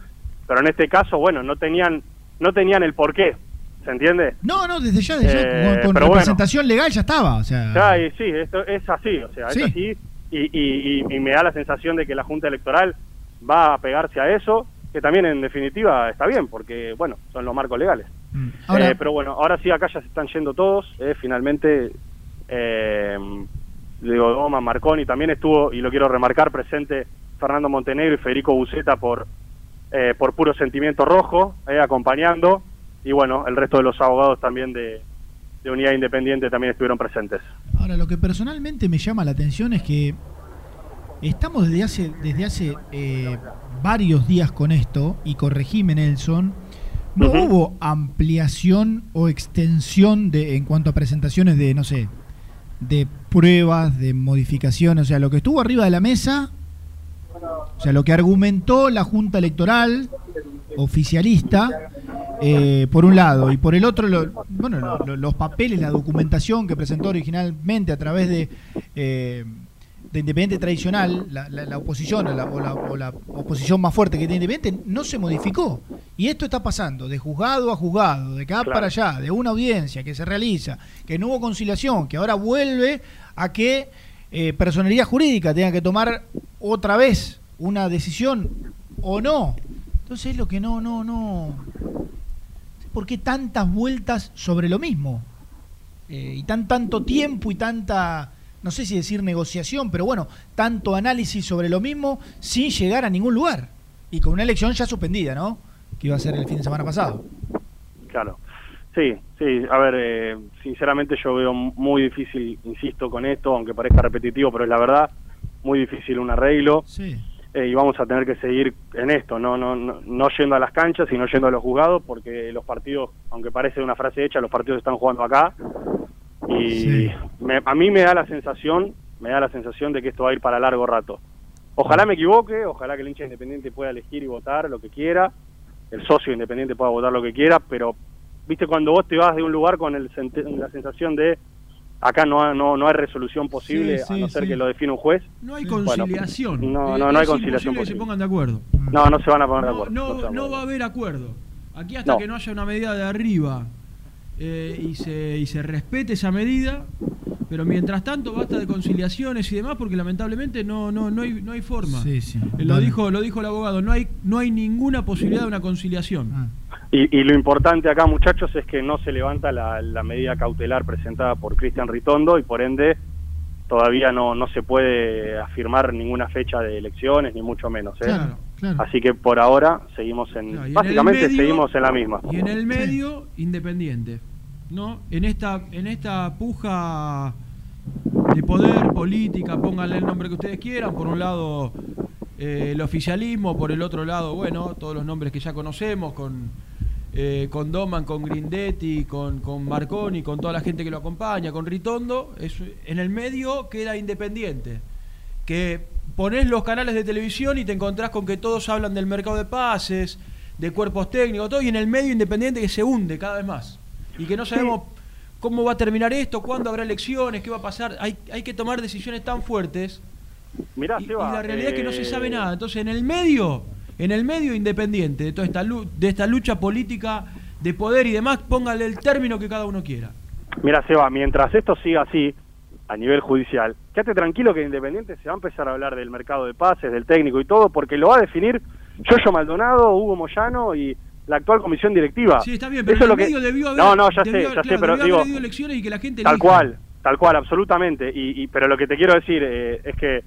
pero en este caso, bueno, no tenían no tenían el porqué, ¿se entiende? No, no, desde ya, desde ya, Eh, con, con bueno. representación legal ya estaba. O sea, Ya, y sí, esto es así, o sea, Sí. es así, y, y- y- y me da la sensación de que la Junta Electoral va a pegarse a eso, que también en definitiva está bien, porque, bueno, son los marcos legales. Ahora- Eh, pero bueno, ahora sí, acá ya se están yendo todos, eh, finalmente, eh, digo, Doma, Marconi, también estuvo, y lo quiero remarcar, presente Fernando Montenegro y Federico Buceta por, eh, por puro sentimiento rojo, eh, acompañando, y bueno, el resto de los abogados también de, de Unidad Independiente también estuvieron presentes. Ahora, lo que personalmente me llama la atención es que estamos desde hace, desde hace eh, varios días con esto, y corregime Nelson, no hubo ampliación o extensión de en cuanto a presentaciones de, no sé, de pruebas, de modificaciones, o sea, lo que estuvo arriba de la mesa, o sea, lo que argumentó la Junta Electoral oficialista, eh, por un lado, y por el otro, lo- bueno, lo- lo- los papeles, la documentación que presentó originalmente a través de, eh, de Independiente Tradicional, la, la- la oposición o la, o la- o la oposición más fuerte que tiene Independiente, no se modificó. Y esto está pasando de juzgado a juzgado, de acá Claro. para allá, de una audiencia que se realiza, que no hubo conciliación, que ahora vuelve a que eh, personería jurídica tenga que tomar otra vez una decisión o no. Entonces es lo que no, no, no. ¿Por qué tantas vueltas sobre lo mismo? Eh, y tan tanto tiempo y tanta, no sé si decir negociación, pero bueno, tanto análisis sobre lo mismo sin llegar a ningún lugar. Y con una elección ya suspendida, ¿no? Que iba a ser el fin de semana pasado. Claro. Sí, sí, a ver, eh, sinceramente yo veo muy difícil, insisto con esto, aunque parezca repetitivo, pero es la verdad, muy difícil un arreglo. Sí. Eh, y vamos a tener que seguir en esto, no, no, no, no yendo a las canchas, sino yendo a los juzgados, porque los partidos, aunque parece una frase hecha, los partidos están jugando acá. Y me- a mí me da la sensación, me da la sensación de que esto va a ir para largo rato. Ojalá me equivoque, ojalá que el hincha independiente pueda elegir y votar lo que quiera, el socio independiente pueda votar lo que quiera, pero viste cuando vos te vas de un lugar con el la sensación de acá no, ha- no, no hay resolución posible Sí, a no ser sí. que lo define un juez. No hay Bueno, conciliación. no, Eh, no, no hay conciliación imposible que se posible. pongan de acuerdo. No, no se van a poner de acuerdo. no, no va a haber acuerdo. Aquí hasta No. que no haya una medida de arriba eh, y, se, y se respete esa medida, pero mientras tanto basta de conciliaciones y demás porque lamentablemente no, no, no, hay, no hay forma. Sí, sí. Eh, Lo dijo, lo dijo el abogado, no hay, no hay ninguna posibilidad de una conciliación. Ah. Y, y lo importante acá, muchachos, es que no se levanta la, la medida cautelar presentada por Cristian Ritondo y por ende todavía no, no se puede afirmar ninguna fecha de elecciones, ni mucho menos. ¿eh? Claro, claro. Así que por ahora seguimos en... Claro, y en básicamente medio- seguimos en la misma. Y en el medio, independiente. ¿No? En esta, en esta puja de poder, política, pónganle el nombre que ustedes quieran. Por un lado, eh, el oficialismo, por el otro lado, bueno, todos los nombres que ya conocemos, con eh, con Doman, con Grindetti, con, con Marconi, con toda la gente que lo acompaña, con Ritondo, es, en el medio queda Independiente. Que pones los canales de televisión y te encontrás con que todos hablan del mercado de pases, de cuerpos técnicos, todo, y en el medio Independiente que se hunde cada vez más. Y que no sabemos cómo va a terminar esto, cuándo habrá elecciones, qué va a pasar. Hay, hay que tomar decisiones tan fuertes. Mirá, y, Seba, y la realidad es que no se eh, sabe nada. Entonces, en el medio, en el medio independiente de toda esta, de esta lucha política de poder y demás, póngale el término que cada uno quiera. Mira, Seba, mientras esto siga así, a nivel judicial, quédate tranquilo que Independiente se va a empezar a hablar del mercado de pases, del técnico y todo, porque lo va a definir Yoyo Maldonado, Hugo Moyano y la actual comisión directiva. Sí, está bien, pero Eso en el que- medio debió haber. No, no, ya debió- sé, ya claro, sé, pero digo, elecciones y que la gente Tal elija. cual, tal cual, absolutamente. Y, y- pero lo que te quiero decir eh, es que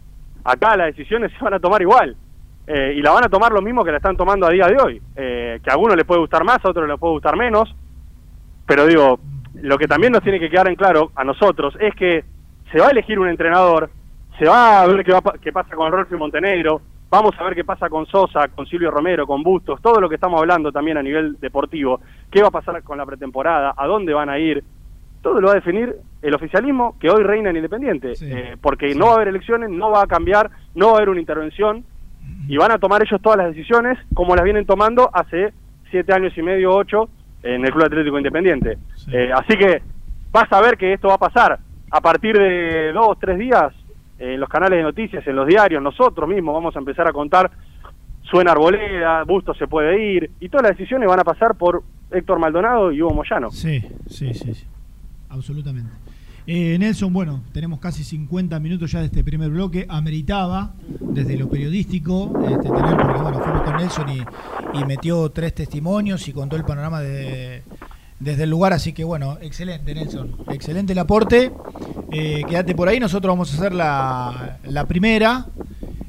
acá las decisiones se van a tomar igual. Eh, y la van a tomar lo mismo que la están tomando a día de hoy. Eh, que a algunos les puede gustar más, a otros les puede gustar menos. Pero digo, lo que también nos tiene que quedar en claro a nosotros es que se va a elegir un entrenador, se va a ver qué, va, qué pasa con Rolfi Montenegro, vamos a ver qué pasa con Sosa, con Silvio Romero, con Bustos, todo lo que estamos hablando también a nivel deportivo, qué va a pasar con la pretemporada, a dónde van a ir, todo lo va a definir el oficialismo que hoy reina en Independiente, Eh, porque no va a haber elecciones, no va a cambiar, no va a haber una intervención y van a tomar ellos todas las decisiones como las vienen tomando hace siete años y medio, ocho, en el Club Atlético Independiente. Eh, así que vas a ver que esto va a pasar a partir de dos, tres días en los canales de noticias, en los diarios, nosotros mismos vamos a empezar a contar, suena Arboleda, Busto se puede ir, y todas las decisiones van a pasar por Héctor Maldonado y Hugo Moyano. Sí, sí, sí, sí. absolutamente. Eh, Nelson, bueno, tenemos casi 50 minutos ya de este primer bloque. Ameritaba, desde lo periodístico, este, tener, porque bueno, fuimos con Nelson y, y metió tres testimonios y contó el panorama de- desde el lugar. Así que bueno, excelente, Nelson. Excelente el aporte. Eh, quédate por ahí, nosotros vamos a hacer la, la primera.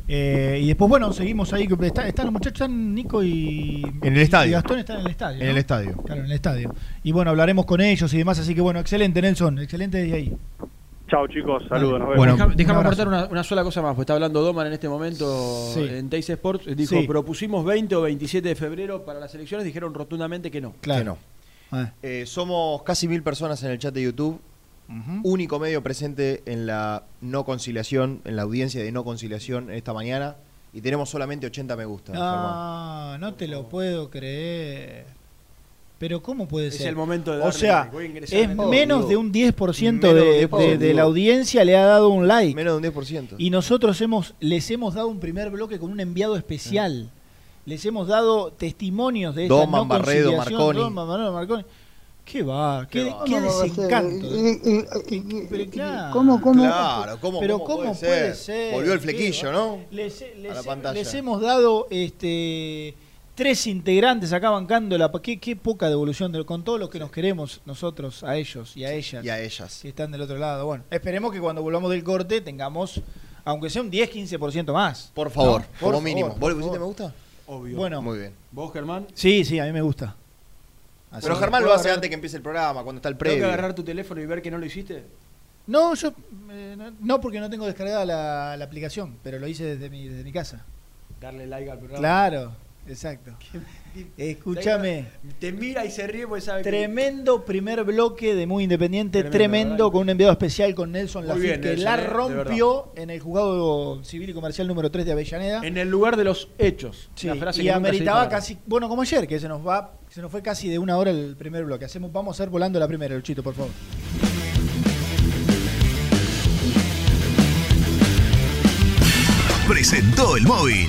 Eh, y después, bueno, seguimos ahí. que Está, están los muchachos, están Nico y. En el estadio. y Gastón están en el estadio. En ¿no? el estadio. Claro, en el estadio. Y bueno, hablaremos con ellos y demás. Así que bueno, excelente, Nelson. Excelente desde ahí. Chao chicos, saludos, nos vemos. Bueno, déjame aportar una, una sola cosa más, pues está hablando Doman en este momento Sí. en Teis Sports. Dijo, Sí. propusimos 20 o 27 de febrero para las elecciones, dijeron rotundamente que no. Claro. Que no. Ah. Eh, somos casi mil personas en el chat de YouTube. Único medio presente en la no conciliación, en la audiencia de no conciliación esta mañana. Y tenemos solamente 80 me gusta. Germán. No, te lo puedo creer. Pero ¿cómo puede Es ser? el momento de O darle sea, like. Voy a ingresar es el- menos de un 10% Menos de, de un 10%. de- de la audiencia le ha dado un like. Menos de un 10%. Y nosotros hemos, les hemos dado un primer bloque con un enviado especial. Les hemos dado testimonios de esta Doman, no Barredo. Marconi. Doman, Barredo, Marconi. ¿Qué va? ¿Qué, desencanto? ¿Qué- pero claro. ¿Cómo, cómo? Claro, ¿cómo, Pero cómo ¿cómo puede, puede ser? ser? Volvió el ¿Qué flequillo? ¿no? Les, les- A la pantalla. les hemos dado este tres integrantes acá bancando la qué, qué poca devolución de, con todo lo que nos queremos nosotros a ellos y a ellas Y a ellas. que están del otro lado. Bueno, esperemos que cuando volvamos del corte tengamos aunque sea un 10-15% más. Por favor, ¿no? Por como favor, mínimo. por ¿Vos le pusiste me gusta? Obvio. Bueno, Muy bien. ¿Vos, Germán? sí, sí, a mí me gusta. Así Pero Germán lo hace agarrar- antes que empiece el programa, cuando está el ¿Tengo que previo. agarrar tu teléfono y ver que no lo hiciste? No, yo eh, no- no porque no tengo descargada la, la aplicación, pero lo hice desde mi, desde mi casa. Darle like al programa. Claro, exacto. Escúchame. Te mira y se ríe porque sabe que- Tremendo primer bloque de Muy Independiente, Tremendo, con un enviado especial con Nelson Lafitte, que Nelson, la eh, rompió en el juzgado civil y comercial número 3 de Avellaneda. En el lugar de los hechos. Sí, frase y ameritaba casi, bueno, como ayer, que se nos va, se nos fue casi de una hora el primer bloque. Hacemos, vamos a hacer volando la primera, Luchito, por favor. presentó el móvil.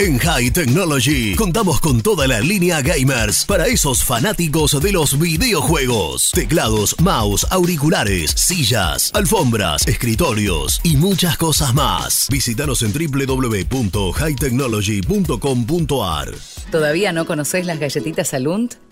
En High Technology contamos con toda la línea gamers para esos fanáticos de los videojuegos. Teclados, mouse, auriculares, sillas, alfombras, escritorios y muchas cosas más. Visítanos en www.hightechnology.com.ar. ¿Todavía no conocés las galletitas Alunt?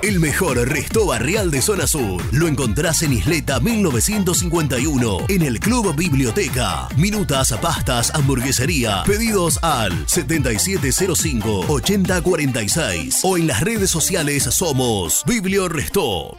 El mejor resto barrial de Zona Sur lo encontrás en Isleta 1951, en el Club Biblioteca. Minutas, pastas, hamburguesería. Pedidos al 7705-8046 o en las redes sociales somos Biblio Restó.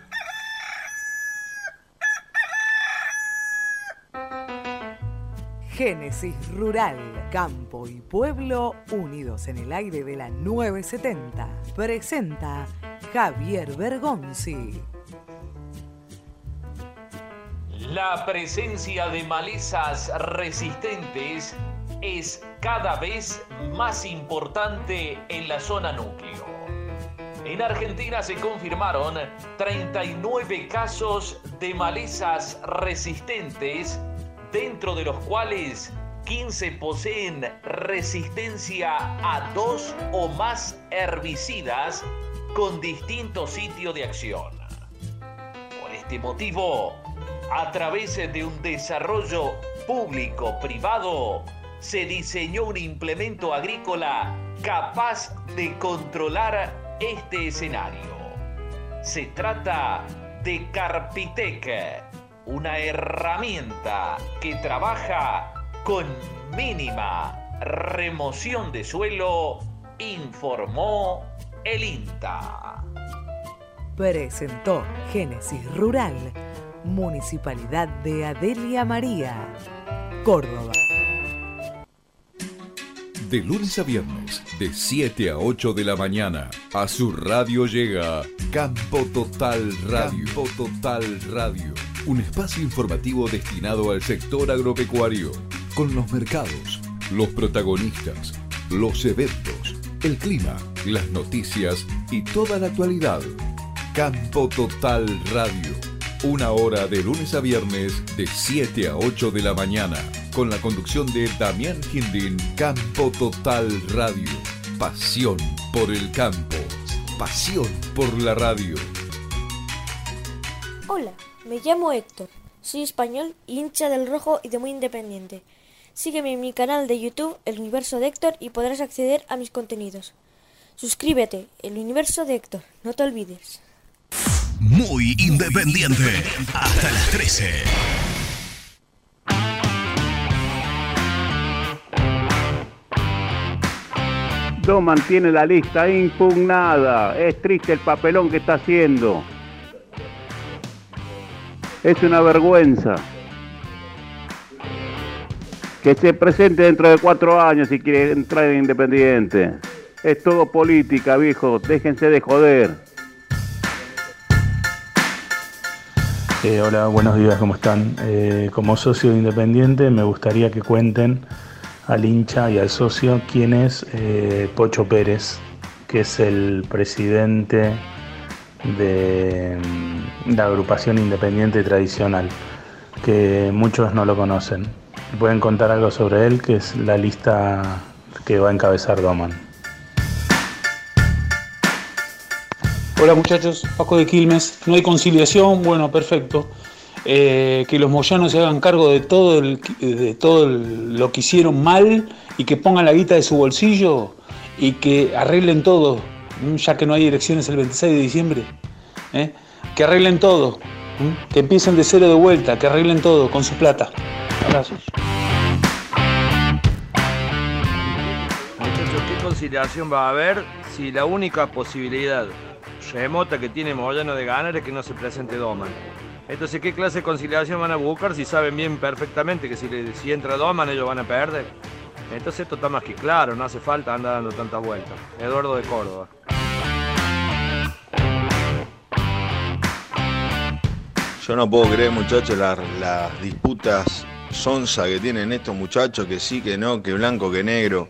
Génesis Rural, Campo y Pueblo unidos en el aire de la 970. Presenta Javier Bergonzi. La presencia de malezas resistentes es cada vez más importante en la zona núcleo. En Argentina se confirmaron 39 casos de malezas resistentes, dentro de los cuales 15 poseen resistencia a dos o más herbicidas con distinto sitio de acción. Por este motivo, a través de un desarrollo público-privado, se diseñó un implemento agrícola capaz de controlar este escenario. Se trata de Carpitec, una herramienta que trabaja con mínima remoción de suelo, informó el INTA. Presentó Génesis Rural, Municipalidad de Adelia María, Córdoba. De lunes a viernes, de 7 a 8 de la mañana, a su radio llega Campo Total Radio. Campo Total Radio. Un espacio informativo destinado al sector agropecuario, con los mercados, los protagonistas, los eventos, el clima, las noticias y toda la actualidad. Campo Total Radio. Una hora de lunes a viernes de 7 a 8 de la mañana. Con la conducción de Damián Gindin. Campo Total Radio. Pasión por el campo. Pasión por la radio. Hola, me llamo Héctor. Soy español, hincha del rojo y de muy independiente. Sígueme en mi canal de YouTube, El Universo de Héctor, y podrás acceder a mis contenidos. Suscríbete, El Universo de Héctor, no te olvides. Muy independiente. Hasta las 13. Doman tiene la lista impugnada. Es triste el papelón que está haciendo. Es una vergüenza. Que se presente dentro de cuatro años si quiere entrar en Independiente. Es todo política, viejo. Déjense de joder. Eh, hola, buenos días, ¿cómo están? Eh, como socio de Independiente me gustaría que cuenten al hincha y al socio quién es eh, Pocho Pérez, que es el presidente de mm, la agrupación independiente tradicional, que muchos no lo conocen. Pueden contar algo sobre él, que es la lista que va a encabezar Doman. Hola muchachos, Paco de Quilmes. No hay conciliación, bueno, perfecto. Eh, que los moyanos se hagan cargo de todo, de todo lo que hicieron mal y que pongan la guita de su bolsillo y que arreglen todo, ya que no hay elecciones el 26 de diciembre. ¿eh? Que arreglen todo, que empiecen de cero de vuelta, que arreglen todo con su plata. Abrazos. Muchachos, ¿qué conciliación va a haber si la única posibilidad remota que tiene Moyano de ganar es que no se presente Doman? Entonces, ¿qué clase de conciliación van a buscar si saben bien perfectamente que si, le- si entra Doman ellos van a perder? Entonces esto está más que claro, no hace falta andar dando tantas vueltas. Eduardo de Córdoba. Yo no puedo creer, muchachos, las, disputas sonsa que tienen estos muchachos, que sí, que no, que blanco, que negro.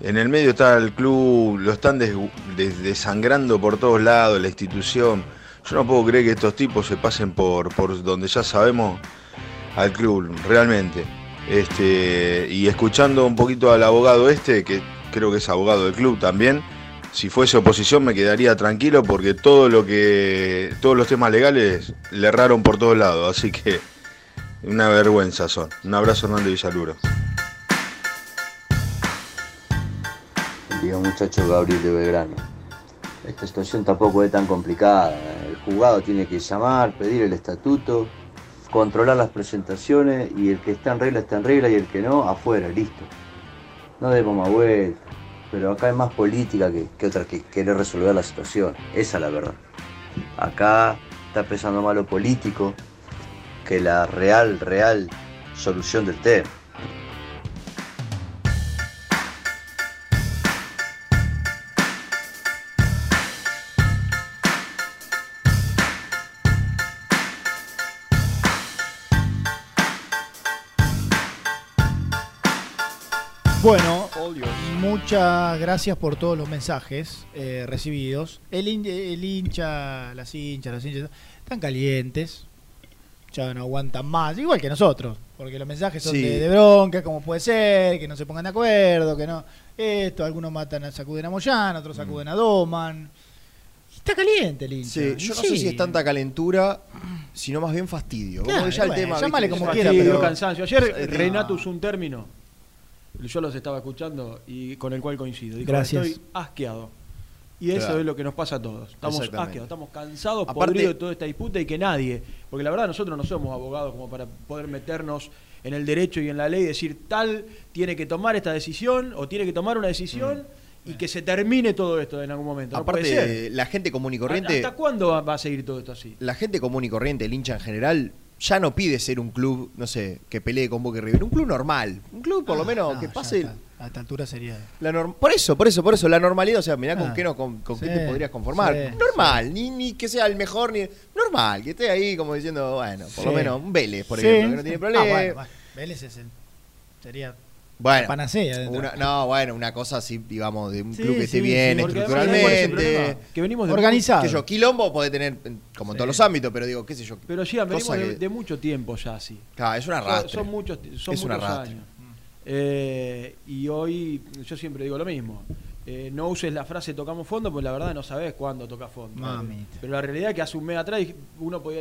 En el medio está el club, lo están des- des- desangrando por todos lados, la institución. Yo no puedo creer que estos tipos se pasen por, por donde ya sabemos al club, realmente. Este, y escuchando un poquito al abogado este, que creo que es abogado del club también, si fuese oposición me quedaría tranquilo porque todo lo que todos los temas legales le erraron por todos lados, así que una vergüenza son. Un abrazo Hernando Villaluro. Digo, muchacho Gabriel de Belgrano. Esta situación tampoco es tan complicada. Juzgado tiene que llamar, pedir el estatuto, controlar las presentaciones y el que está en regla está en regla y el que no, afuera, listo. No demos más. Pero acá es más política que, otra que querer resolver la situación. Esa es la verdad. Acá está pesando más lo político que la real, real solución del tema. Bueno, muchas gracias por todos los mensajes eh, recibidos. El, hin- el hincha, las hinchas, los hinchas están calientes. Ya no aguantan más, igual que nosotros, porque los mensajes son Sí. de, de bronca, como puede ser, que no se pongan de acuerdo, que no. Esto, algunos matan, a, sacuden a Moyano, otros sacuden a Doman. Está caliente el hincha. Sí, yo no Sí. sé si es tanta calentura, sino más bien fastidio. Como Claro, que ya el bueno, tema. llámale ¿viste? como quiera, Fastidio, pero- cansancio. Ayer Eh, Renato usó un término, yo los estaba escuchando y con el cual coincido. Dijo, Gracias. Estoy asqueado. Y eso Claro. es lo que nos pasa a todos. Estamos asqueados, estamos cansados, Aparte- podridos de toda esta disputa y que nadie, porque la verdad nosotros no somos abogados como para poder meternos en el derecho y en la ley y decir tal tiene que tomar esta decisión o tiene que tomar una decisión y que se termine todo esto en algún momento. Aparte, la gente común y corriente. ¿Hasta cuándo va a seguir todo esto así? la gente común y corriente, el hincha en general, ya no pide ser un club, no sé, que pelee con Boca y River. Un club normal. Un club, por lo menos, no, que pase. A esta altura sería. La norm- por eso, por eso, por eso, la normalidad, o sea, mirá con Ah, qué, no, con, con qué te podrías conformar. sí, normal, ni, ni que sea el mejor, ni. Normal, que esté ahí como diciendo, bueno, por lo menos un Vélez, por ejemplo, que no tiene Ah, problema. bueno, bueno, Vélez es el- sería Bueno, panacea. una- no, bueno, una cosa así, digamos, de un Sí, club que esté sí, bien sí, porque además, ¿cuál es el estructuralmente. problema? Que venimos de Organizado. Que yo, quilombo puede tener, en- como en todos los ámbitos, pero digo, qué sé yo. Pero sí, venimos de, que- de mucho tiempo ya así. Claro, es un Son- arrastre. Son, muchos, son Es muchos años. Eh, y hoy yo siempre digo lo mismo. Eh, no uses la frase tocamos fondo, pues la verdad no sabes cuándo toca fondo. Mamita. Pero la realidad es que hace un mes atrás uno podía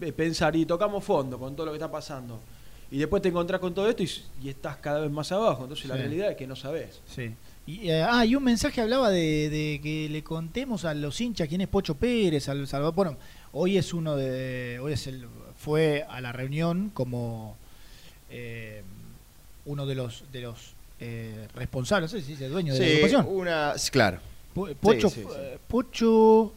eh, pensar y tocamos fondo con todo lo que está pasando. Y después te encontrás con todo esto y, y estás cada vez más abajo. Entonces la Sí. realidad es que no sabes. Sí. Y, eh, ah, y un mensaje hablaba de, de que le contemos a los hinchas quién es Pocho Pérez, al Salvador. Bueno, hoy es uno de. Hoy es el, fue a la reunión como eh, uno de los de los eh, responsables, no sé si dice dueño de la Sí, agrupación. una, claro. Po- Pocho, Sí, sí, sí. Pocho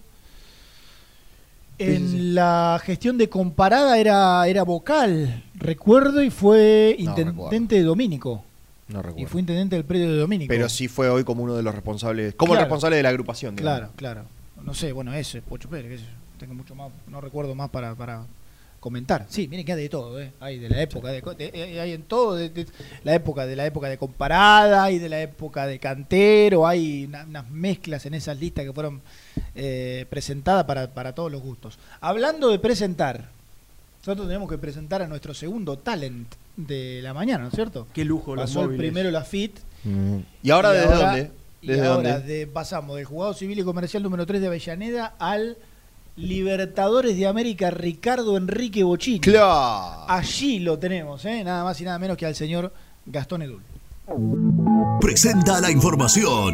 en Sí, sí, sí. la gestión de comparada era, era vocal, recuerdo, y fue No intendente de Domínico. No Y recuerdo. fue intendente del predio de Domínico. Pero sí fue hoy como uno de los responsables, como el responsable de la agrupación. digamos. Claro, claro. No sé, bueno, ese, Pocho Pérez, qué sé yo. Tengo mucho más, no recuerdo más para, para comentar. Sí, miren que hay de todo, ¿eh? Hay de la época, de, eh, hay en todo, de, de la época de la época de comparada, y de la época de cantero, hay una- unas mezclas en esas listas que fueron eh, presentadas para, para todos los gustos. Hablando de presentar, nosotros tenemos que presentar a nuestro segundo talent de la mañana, ¿no es cierto? Qué lujo los Pasó el móviles. primero la FIT. Mm. ¿Y ahora desde dónde? y ¿Desde ahora dónde? de- pasamos del juzgado civil y comercial número 3 de Avellaneda al Libertadores de América Ricardo Enrique Bochini. Claro. Allí lo tenemos, ¿eh? nada más y nada menos que al señor Gastón Edul. Presenta la información.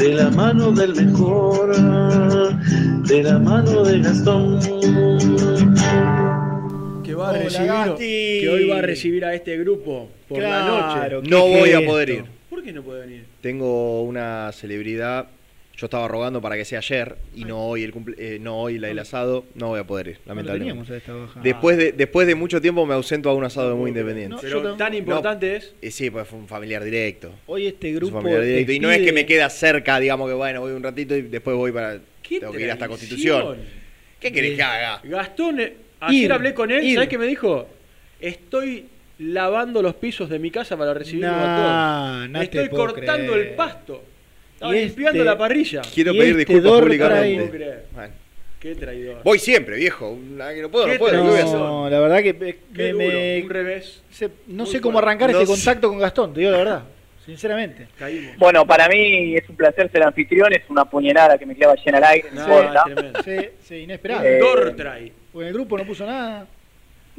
de la mano del mejor, de la mano de Gastón. Que va a Hola, recibir, que hoy va a recibir a este grupo por Claro, la noche. No ¿Qué voy a poder ir. ¿Por qué no puede venir? Tengo una celebridad. Yo estaba rogando para que sea ayer y no hoy el cumple- eh, no hoy la- el asado. No voy a poder ir, No lamentablemente. a esta baja. Después de, después de mucho tiempo me ausento a un asado muy independiente. No, Pero yo tan importante es. Y sí, pues fue un familiar directo. Hoy este Es un grupo. familiar directo. Y no es que me queda cerca, digamos que bueno, voy un ratito y después voy para. ¿Qué Tengo que ir hasta? Constitución. ¿Qué querés que haga? Gastón, eh, ayer Ir, hablé con él, ir. ¿sabes qué me dijo? Estoy lavando los pisos de mi casa para recibirlo Nah, a todos. no Estoy cortando creer. el pasto. Estaba Y limpiando este- la parrilla. Quiero Y pedir este disculpas públicamente. Qué traidor. voy siempre, viejo. No puedo, ¿Qué no puedo. ¿qué voy a hacer? No, la verdad que me, Qué me- duro, me- un revés. se- no Muy sé cómo arrancar No este contacto con Gastón, te digo la verdad. Sinceramente. Caímos. Bueno, para mí es un placer ser anfitrión, es una puñalada que me clava llena al aire, no. Sí, sí, inesperado. Eh, Dor trae. Porque el grupo no puso nada.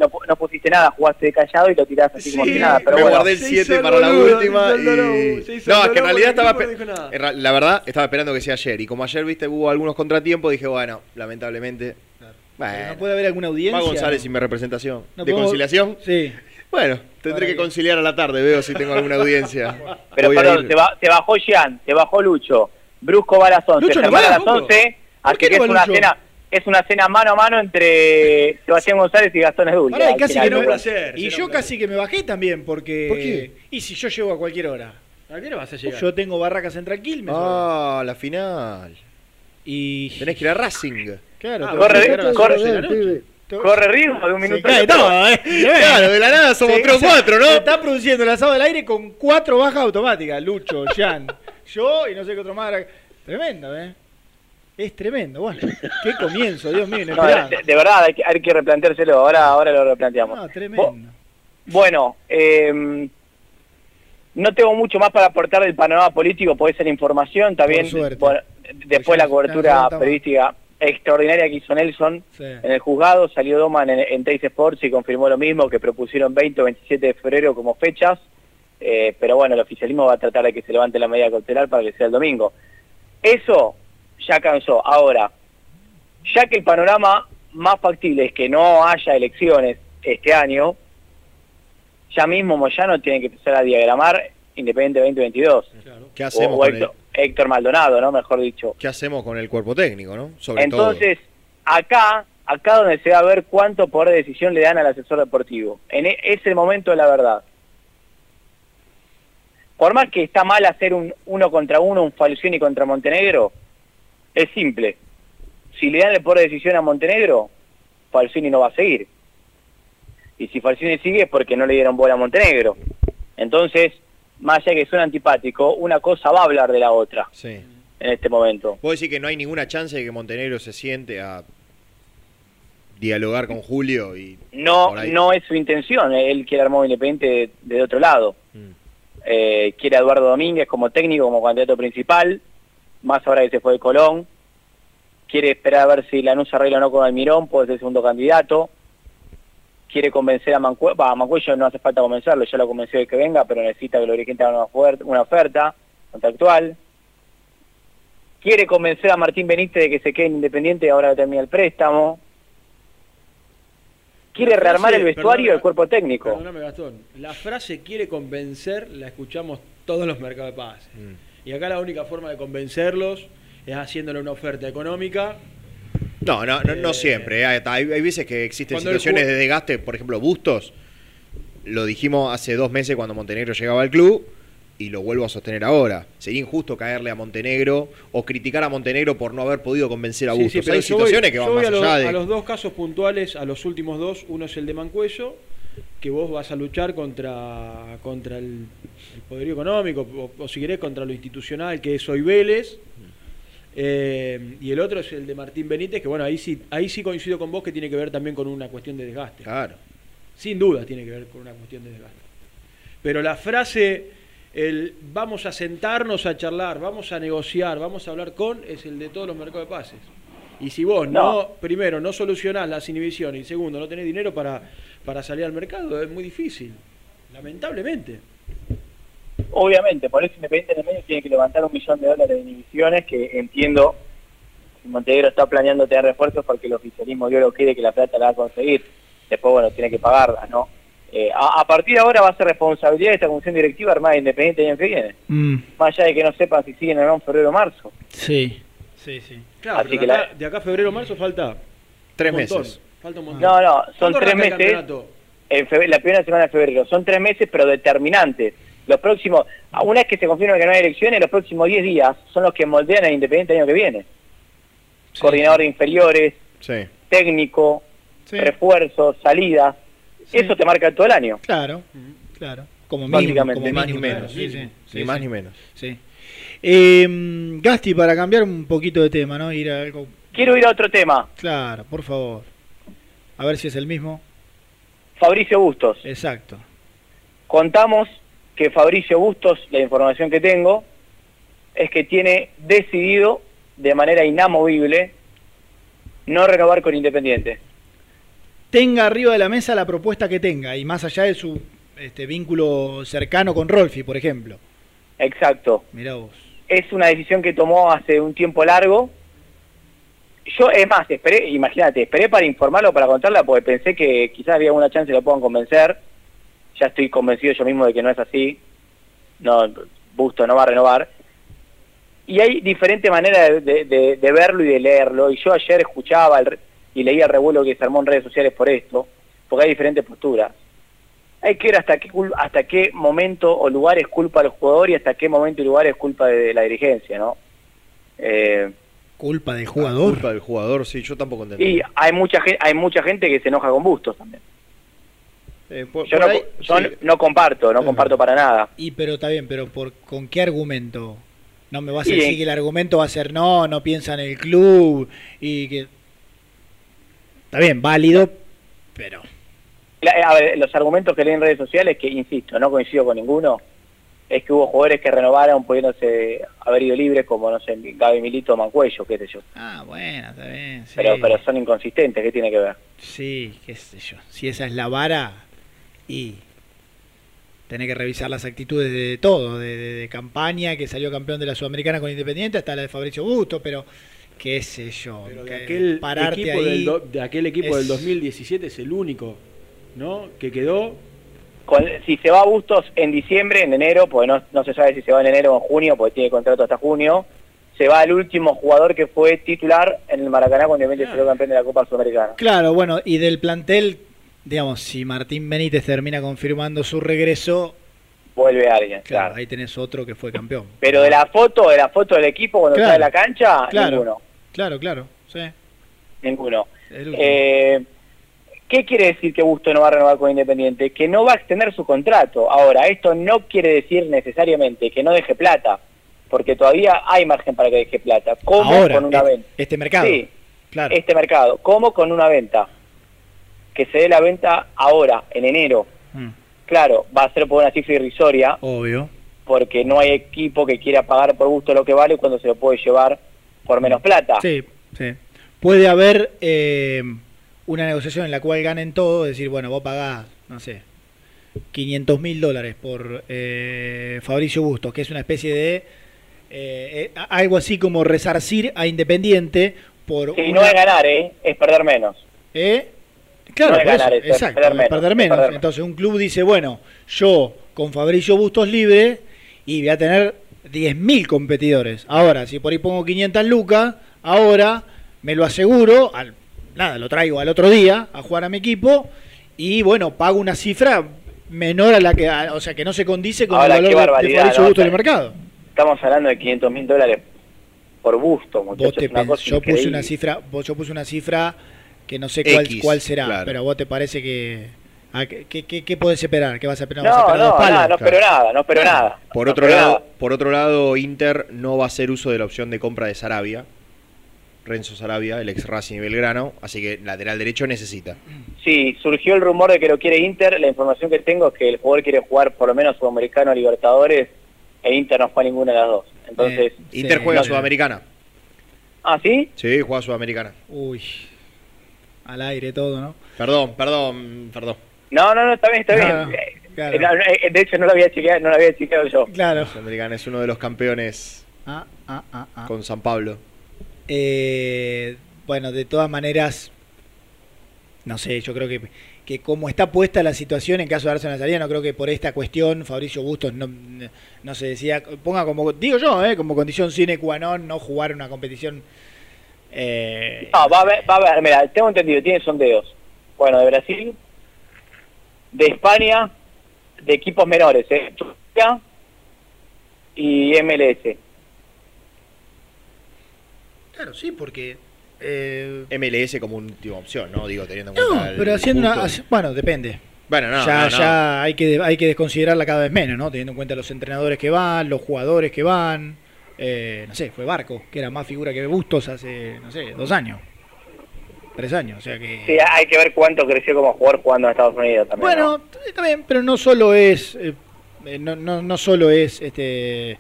No, pu- no pusiste nada, jugaste de callado y lo tirás así como Sí, si nada, pero me bueno. guardé el se 7 hizo el para la boludo, última. y- No, es que en realidad estaba. no La verdad, estaba esperando que sea ayer. Y como ayer, viste, hubo algunos contratiempos, dije, bueno, lamentablemente. Bueno, no puede haber alguna audiencia. va González ¿no? sin mi representación. No ¿De conciliación? Sí. Bueno, tendré que conciliar a la tarde, veo si tengo alguna audiencia. Pero Voy perdón, te, ba- te bajó Jean, te bajó Lucho, Brusco va a las 11, Lucho no va, a las ¿cómo? 11, ¿Por así que no es una cena es una cena mano a mano entre Sebastián González y Gastón Edul. Pará, y casi que placer, yo casi que me bajé también porque. ¿Por qué? Y si yo llego a cualquier hora. ¿A qué hora vas a llegar? Yo tengo Barracas en Quilmes. Ah, la final. Y. Tenés que ir a Racing. Claro, Ah, corre, corre. Corre riesgo de un Se minuto. cae todo, ¿eh? Claro, de la nada somos Se- tres o se- cuatro, ¿no? Se está produciendo el asado del aire con cuatro bajas automáticas. Lucho, Jan, yo y no sé qué otro más. Tremendo, ¿eh? Es tremendo. Bueno, qué comienzo, Dios mío, No, de, de verdad, hay que, hay que replanteárselo. Ahora, ahora lo replanteamos. No, tremendo. Bueno, eh, no tengo mucho más para aportar del panorama político, puede ser información también. Bueno, después ya- la cobertura periodística extraordinaria que hizo Nelson Sí. en el juzgado, salió Doman en, en Teis Sports y confirmó lo mismo, que propusieron 20 o 27 de febrero como fechas, eh, pero bueno, el oficialismo va a tratar de que se levante la medida cautelar para que sea el domingo. Eso ya cansó. Ahora, ya que el panorama más factible es que no haya elecciones este año, ya mismo Moyano tiene que empezar a diagramar Independiente 2022. ¿Qué hacemos, O, o con el, Héctor, Héctor Maldonado, ¿no? Mejor dicho. ¿Qué hacemos con el cuerpo técnico, no? Sobre Entonces, acá, acá donde se va a ver cuánto poder de decisión le dan al asesor deportivo. En e- es el momento de la verdad. Por más que está mal hacer un uno contra uno, un Falcioni contra Montenegro, es simple. Si le dan el poder de decisión a Montenegro, Falcioni no va a seguir. Y si Falcioni sigue es porque no le dieron bola a Montenegro. Entonces, más allá de que suena antipático, una cosa va a hablar de la otra Sí. en este momento. ¿Puedo decir que no hay ninguna chance de que Montenegro se siente a dialogar con Julio y No, no es su intención, él quiere armar independiente de, de otro lado. Eh, quiere a Eduardo Domínguez como técnico, como candidato principal, más ahora que se fue de Colón. Quiere esperar a ver si Lanús arregla o no con Almirón, puede ser segundo candidato. Quiere convencer a Mancuello, a Mancuello no hace falta convencerlo, ya lo convenció de que venga, pero necesita que los dirigentes hagan una, una oferta contractual. Quiere convencer a Martín Benítez de que se quede en Independiente ahora que termina el préstamo. Quiere frase- rearmar el vestuario y el cuerpo técnico. Perdóname, Gastón. La frase quiere convencer la escuchamos todos los mercados de pases. Mm. Y acá la única forma de convencerlos es haciéndole una oferta económica. No, no, no, no Eh, siempre. Hay, hay- veces que existen situaciones de desgaste, por ejemplo, Bustos. Lo dijimos hace dos meses cuando Montenegro llegaba al club y lo vuelvo a sostener ahora. Sería injusto caerle a Montenegro o criticar a Montenegro por no haber podido convencer a Bustos. sí, pero hay voy- situaciones que van más a, los- allá de. a los dos casos puntuales, a los últimos dos. Uno es el de Mancuello, que vos vas a luchar contra, contra el poderío económico, o, o si querés, contra lo institucional, que es hoy Vélez. Eh, y el otro es el de Martín Benítez, que bueno, ahí sí, ahí sí coincido con vos que tiene que ver también con una cuestión de desgaste. Claro. Sin duda tiene que ver con una cuestión de desgaste. Pero la frase, el vamos a sentarnos a charlar, vamos a negociar, vamos a hablar con, es el de todos los mercados de pases. Y si vos no, No. primero, no solucionás las inhibiciones y segundo, no tenés dinero para, para salir al mercado, es muy difícil. Lamentablemente. Obviamente, por eso Independiente en el medio tiene que levantar un millón de dólares de inhibiciones, que entiendo que Montenegro está planeando tener refuerzos porque el oficialismo dio lo quiere que la plata la va a conseguir. Después, bueno, tiene que pagarla, ¿no? Eh, a, a partir de ahora va a ser responsabilidad de esta comisión directiva armada de Independiente el año que viene. Mm, Más allá de que no sepan si siguen o no en febrero o marzo. sí, sí, sí. Claro, Así pero que de, acá, la- de acá a febrero marzo falta Tres montón, meses. Falta un montón. No, no, son ¿Cuándo tres meses. En febrero- la primera semana de febrero. Son tres meses, pero determinantes. Los próximos, una vez que se confirme que no hay elecciones, los próximos 10 días son los que moldean al Independiente el año que viene. Coordinador de inferiores, Sí. técnico, refuerzos, salidas. Eso te marca todo el año. Claro, claro. Como mínimo, como más ni menos. sí, sí, Ni sí, más sí. ni menos. Sí. Eh, Gasti, para cambiar un poquito de tema, ¿no? Ir a algo. Quiero ir a otro tema. Claro, por favor. A ver si es el mismo. Fabricio Bustos. Exacto. Contamos que Fabricio Bustos, la información que tengo, es que tiene decidido de manera inamovible no renovar con Independiente. Tenga arriba de la mesa la propuesta que tenga y más allá de su este, vínculo cercano con Rolfi, por ejemplo. Exacto. Mirá vos. Es una decisión que tomó hace un tiempo largo. Yo, es más, esperé, imagínate, esperé para informarlo, para contarla, porque pensé que quizás había una chance de lo puedan convencer. Ya estoy convencido yo mismo de que no es así. No, Busto no va a renovar. Y hay diferentes maneras de, de- de- de verlo y de leerlo. Y yo ayer escuchaba el re- y leía el revuelo que se armó en redes sociales por esto, porque hay diferentes posturas. Hay que ver hasta qué, cul- hasta qué momento o lugar es culpa del jugador y hasta qué momento y lugar es culpa de, la dirigencia, ¿no? Eh, Culpa del jugador. Culpa del jugador, sí, yo tampoco entendí. y hay mucha gente, hay mucha gente que se enoja con Bustos también. Eh, por- Yo, por no, ahí, yo sí. no comparto, no comparto para nada. Y pero está bien, pero por ¿con qué argumento? No me vas a decir que el argumento va a ser no, no piensa en el club y que está bien, válido, pero La- a ver, los argumentos que leen en redes sociales, que insisto, no coincido con ninguno, es que hubo jugadores que renovaron pudiéndose haber ido libres, como, no sé, Gaby Milito o Mancuello, qué sé yo. ah, bueno, está bien, sí. Pero, pero son inconsistentes, ¿qué tiene que ver? Sí, qué sé yo. Si esa es la vara y tenés que revisar las actitudes de todo, de, de- de campaña que salió campeón de la Sudamericana con Independiente hasta la de Fabricio Busto, pero qué sé yo, Pero que de aquel pararte equipo, ahí del, do- de aquel equipo es- del 2017 es el único, ¿no? Que quedó. Con- si se va a Bustos en diciembre, en enero, porque no, no se sabe si se va en enero o en junio, porque tiene contrato hasta junio, se va el último jugador que fue titular en el Maracaná cuando Independiente salió campeón de la Copa Sudamericana. Claro, bueno, y del plantel, digamos, si Martín Benítez termina confirmando su regreso, Vuelve alguien, claro, claro. ahí tenés otro que fue campeón. Pero de la foto, de la foto del equipo cuando Claro, sale a la cancha, claro. ninguno. Claro, claro, sí. Ninguno. Eh, ¿Qué quiere decir que Busto no va a renovar con Independiente? Que no va a extender su contrato. Ahora, esto no quiere decir necesariamente que no deje plata, porque todavía hay margen para que deje plata. ¿Cómo Ahora, con una venta? este mercado. Sí, Claro. este mercado. ¿Cómo con una venta? Que se dé la venta ahora, en enero. Mm. Claro, va a ser por una cifra irrisoria, Obvio. porque no hay equipo que quiera pagar por gusto lo que vale cuando se lo puede llevar por menos plata. Sí, sí. Puede haber eh, una negociación en la cual ganen todo, decir, bueno, vos pagás, no sé, 500 mil dólares por eh, Fabricio Bustos, que es una especie de eh, eh, algo así como resarcir a Independiente por Sí, una- no es ganar, ¿eh? es perder menos. ¿Eh? Claro, No es eso, exacto, perder menos, perder menos. perder. Entonces un club dice, bueno, yo con Fabricio Bustos libre y voy a tener 10.000 competidores. Ahora, si por ahí pongo 500 lucas, ahora me lo aseguro, al, nada, lo traigo al otro día a jugar a mi equipo y bueno, pago una cifra menor a la que, a- o sea, que no se condice con Ahora, el valor de- Fabricio ¿no? Bustos en el mercado. Estamos hablando de 500 mil dólares por gusto, muchachos. Vos te una pens- cosa yo puse una cifra, vos- yo puse una cifra que no sé cuál, X, cuál será, claro. pero vos te parece que ¿qué, qué, podés esperar? ¿Qué vas a esperar? No, ¿Vas a esperar no, dos palos? nada, no espero nada, no espero nada. Por No otro espero lado, nada. por otro lado, Inter no va a hacer uso de la opción de compra de Sarabia. Renzo Sarabia, el ex Racing y Belgrano, así que lateral derecho necesita. Sí, surgió el rumor de que lo quiere Inter. La información que tengo es que el jugador quiere jugar por lo menos Sudamericano Libertadores e Inter no juega ninguna de las dos. Entonces, Inter sí, juega no- Sudamericana. ¿Ah, sí? Sí, juega Sudamericana. Uy, al aire todo, ¿no? Perdón, perdón, perdón. No, no, no, está bien, está bien. No, Eh, claro. eh, no, eh, de hecho, no lo había chequeado, no lo había chequeado yo. Claro. Sudamericana es uno de los campeones Ah, ah, ah, ah. con San Pablo. Eh, bueno, de todas maneras, no sé, yo creo que, que como está puesta la situación en caso de darse una salida, no creo que por esta cuestión Fabricio Bustos no, no se decía, ponga como, digo yo, eh, como condición sine qua non no jugar una competición. Eh, No, va a haber, va a haber, mira, tengo entendido, tiene sondeos. Bueno, de Brasil, de España, de equipos menores, ¿eh? Turquía y MLS. Claro, sí, porque... eh, MLS como última opción, ¿no? Digo, teniendo en no, cuenta. el pero haciendo una... Bueno, depende. Bueno, no, ya, no, no. ya hay que hay que desconsiderarla cada vez menos, ¿no? Teniendo en cuenta los entrenadores que van, los jugadores que van. Eh, no sé, fue Barco, que era más figura que Bustos hace, no sé, dos años. Tres años, o sea que... Sí, hay que ver cuánto creció como jugador jugando en Estados Unidos también. Bueno, también, pero no solo es... eh, eh, no, no, no solo es... este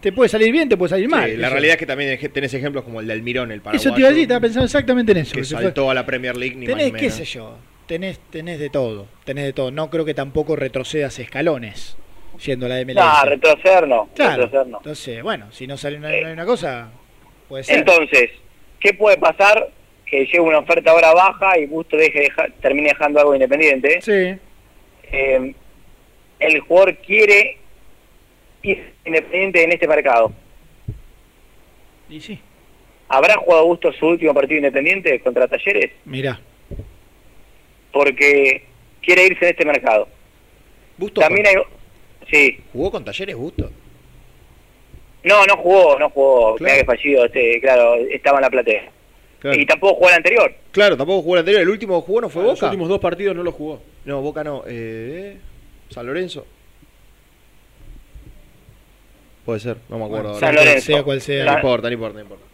Te puede salir bien, te puede salir Sí, mal. la Eso- realidad es que también tenés ejemplos como el de Almirón, el paraguayo. Eso te iba a decir, estaba pensando exactamente en eso. Que se fue- saltó a la Premier League, ni más Tenés, ni qué menos. sé yo, tenés, tenés de todo, tenés de todo. No creo que tampoco retrocedas escalones yendo a la MLS. No, retroceder no. Claro. retroceder no. Entonces, bueno, si no sale una, una cosa, puede ser. Entonces, ¿qué puede pasar? Que llegue una oferta ahora baja y Busto deje deja- termine dejando algo independiente. Sí. Eh, el jugador quiere ir independiente en este mercado. Y sí, ¿Habrá jugado Busto su último partido independiente contra Talleres? mira. Porque quiere irse en este mercado. Busto También hay... Sí. ¿Jugó con Talleres Busto? No, no jugó, no jugó. Claro. Mira que fallido, este, claro, estaba en la platea. Claro. Y tampoco jugó el anterior. Claro, tampoco jugó el anterior. El último que jugó no fue Los Boca. últimos dos partidos no los jugó. No, Boca no. Eh, San Lorenzo. Puede ser, no me acuerdo. San ahora. Lorenzo. Sea cual sea. No importa, no importa, no importa.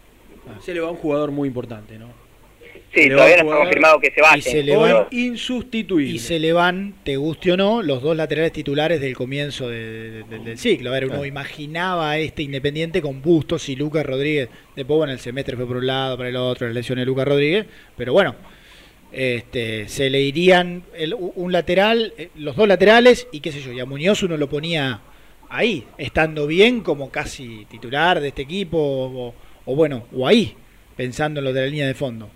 Se le va un jugador muy importante, ¿no? Sí, todavía no está confirmado que se vaya. Y se le van, Insustituible. y se le van, te guste o no, los dos laterales titulares del comienzo de- de- del ciclo. A ver, uno Claro. imaginaba a este Independiente con Bustos y Lucas Rodríguez. Después, bueno, el semestre fue por un lado, para el otro, la lesión de Lucas Rodríguez. Pero bueno, este, se le irían el- un lateral, eh, los dos laterales, y qué sé yo, y a Muñoz uno lo ponía ahí, estando bien como casi titular de este equipo, o, o bueno, o ahí, pensando en lo de la línea de fondo.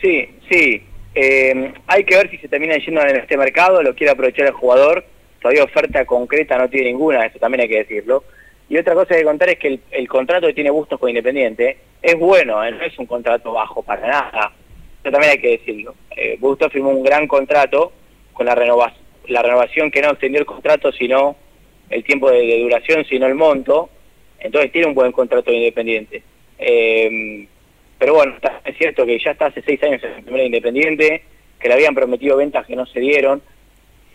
Sí, sí. Eh, hay que ver si se termina yendo en este mercado, lo quiere aprovechar el jugador. Todavía oferta concreta no tiene ninguna, eso también hay que decirlo. Y otra cosa que contar es que el, contrato que tiene Bustos con Independiente es bueno, eh, no es un contrato bajo para nada. Eso también hay que decirlo. Eh, Bustos firmó un gran contrato con la, renova la renovación que no extendió el contrato, sino el tiempo de, duración, sino el monto. Entonces tiene un buen contrato de Independiente. Pero bueno, está- es cierto que ya está hace seis años en el primer Independiente, que le habían prometido ventas que no se dieron.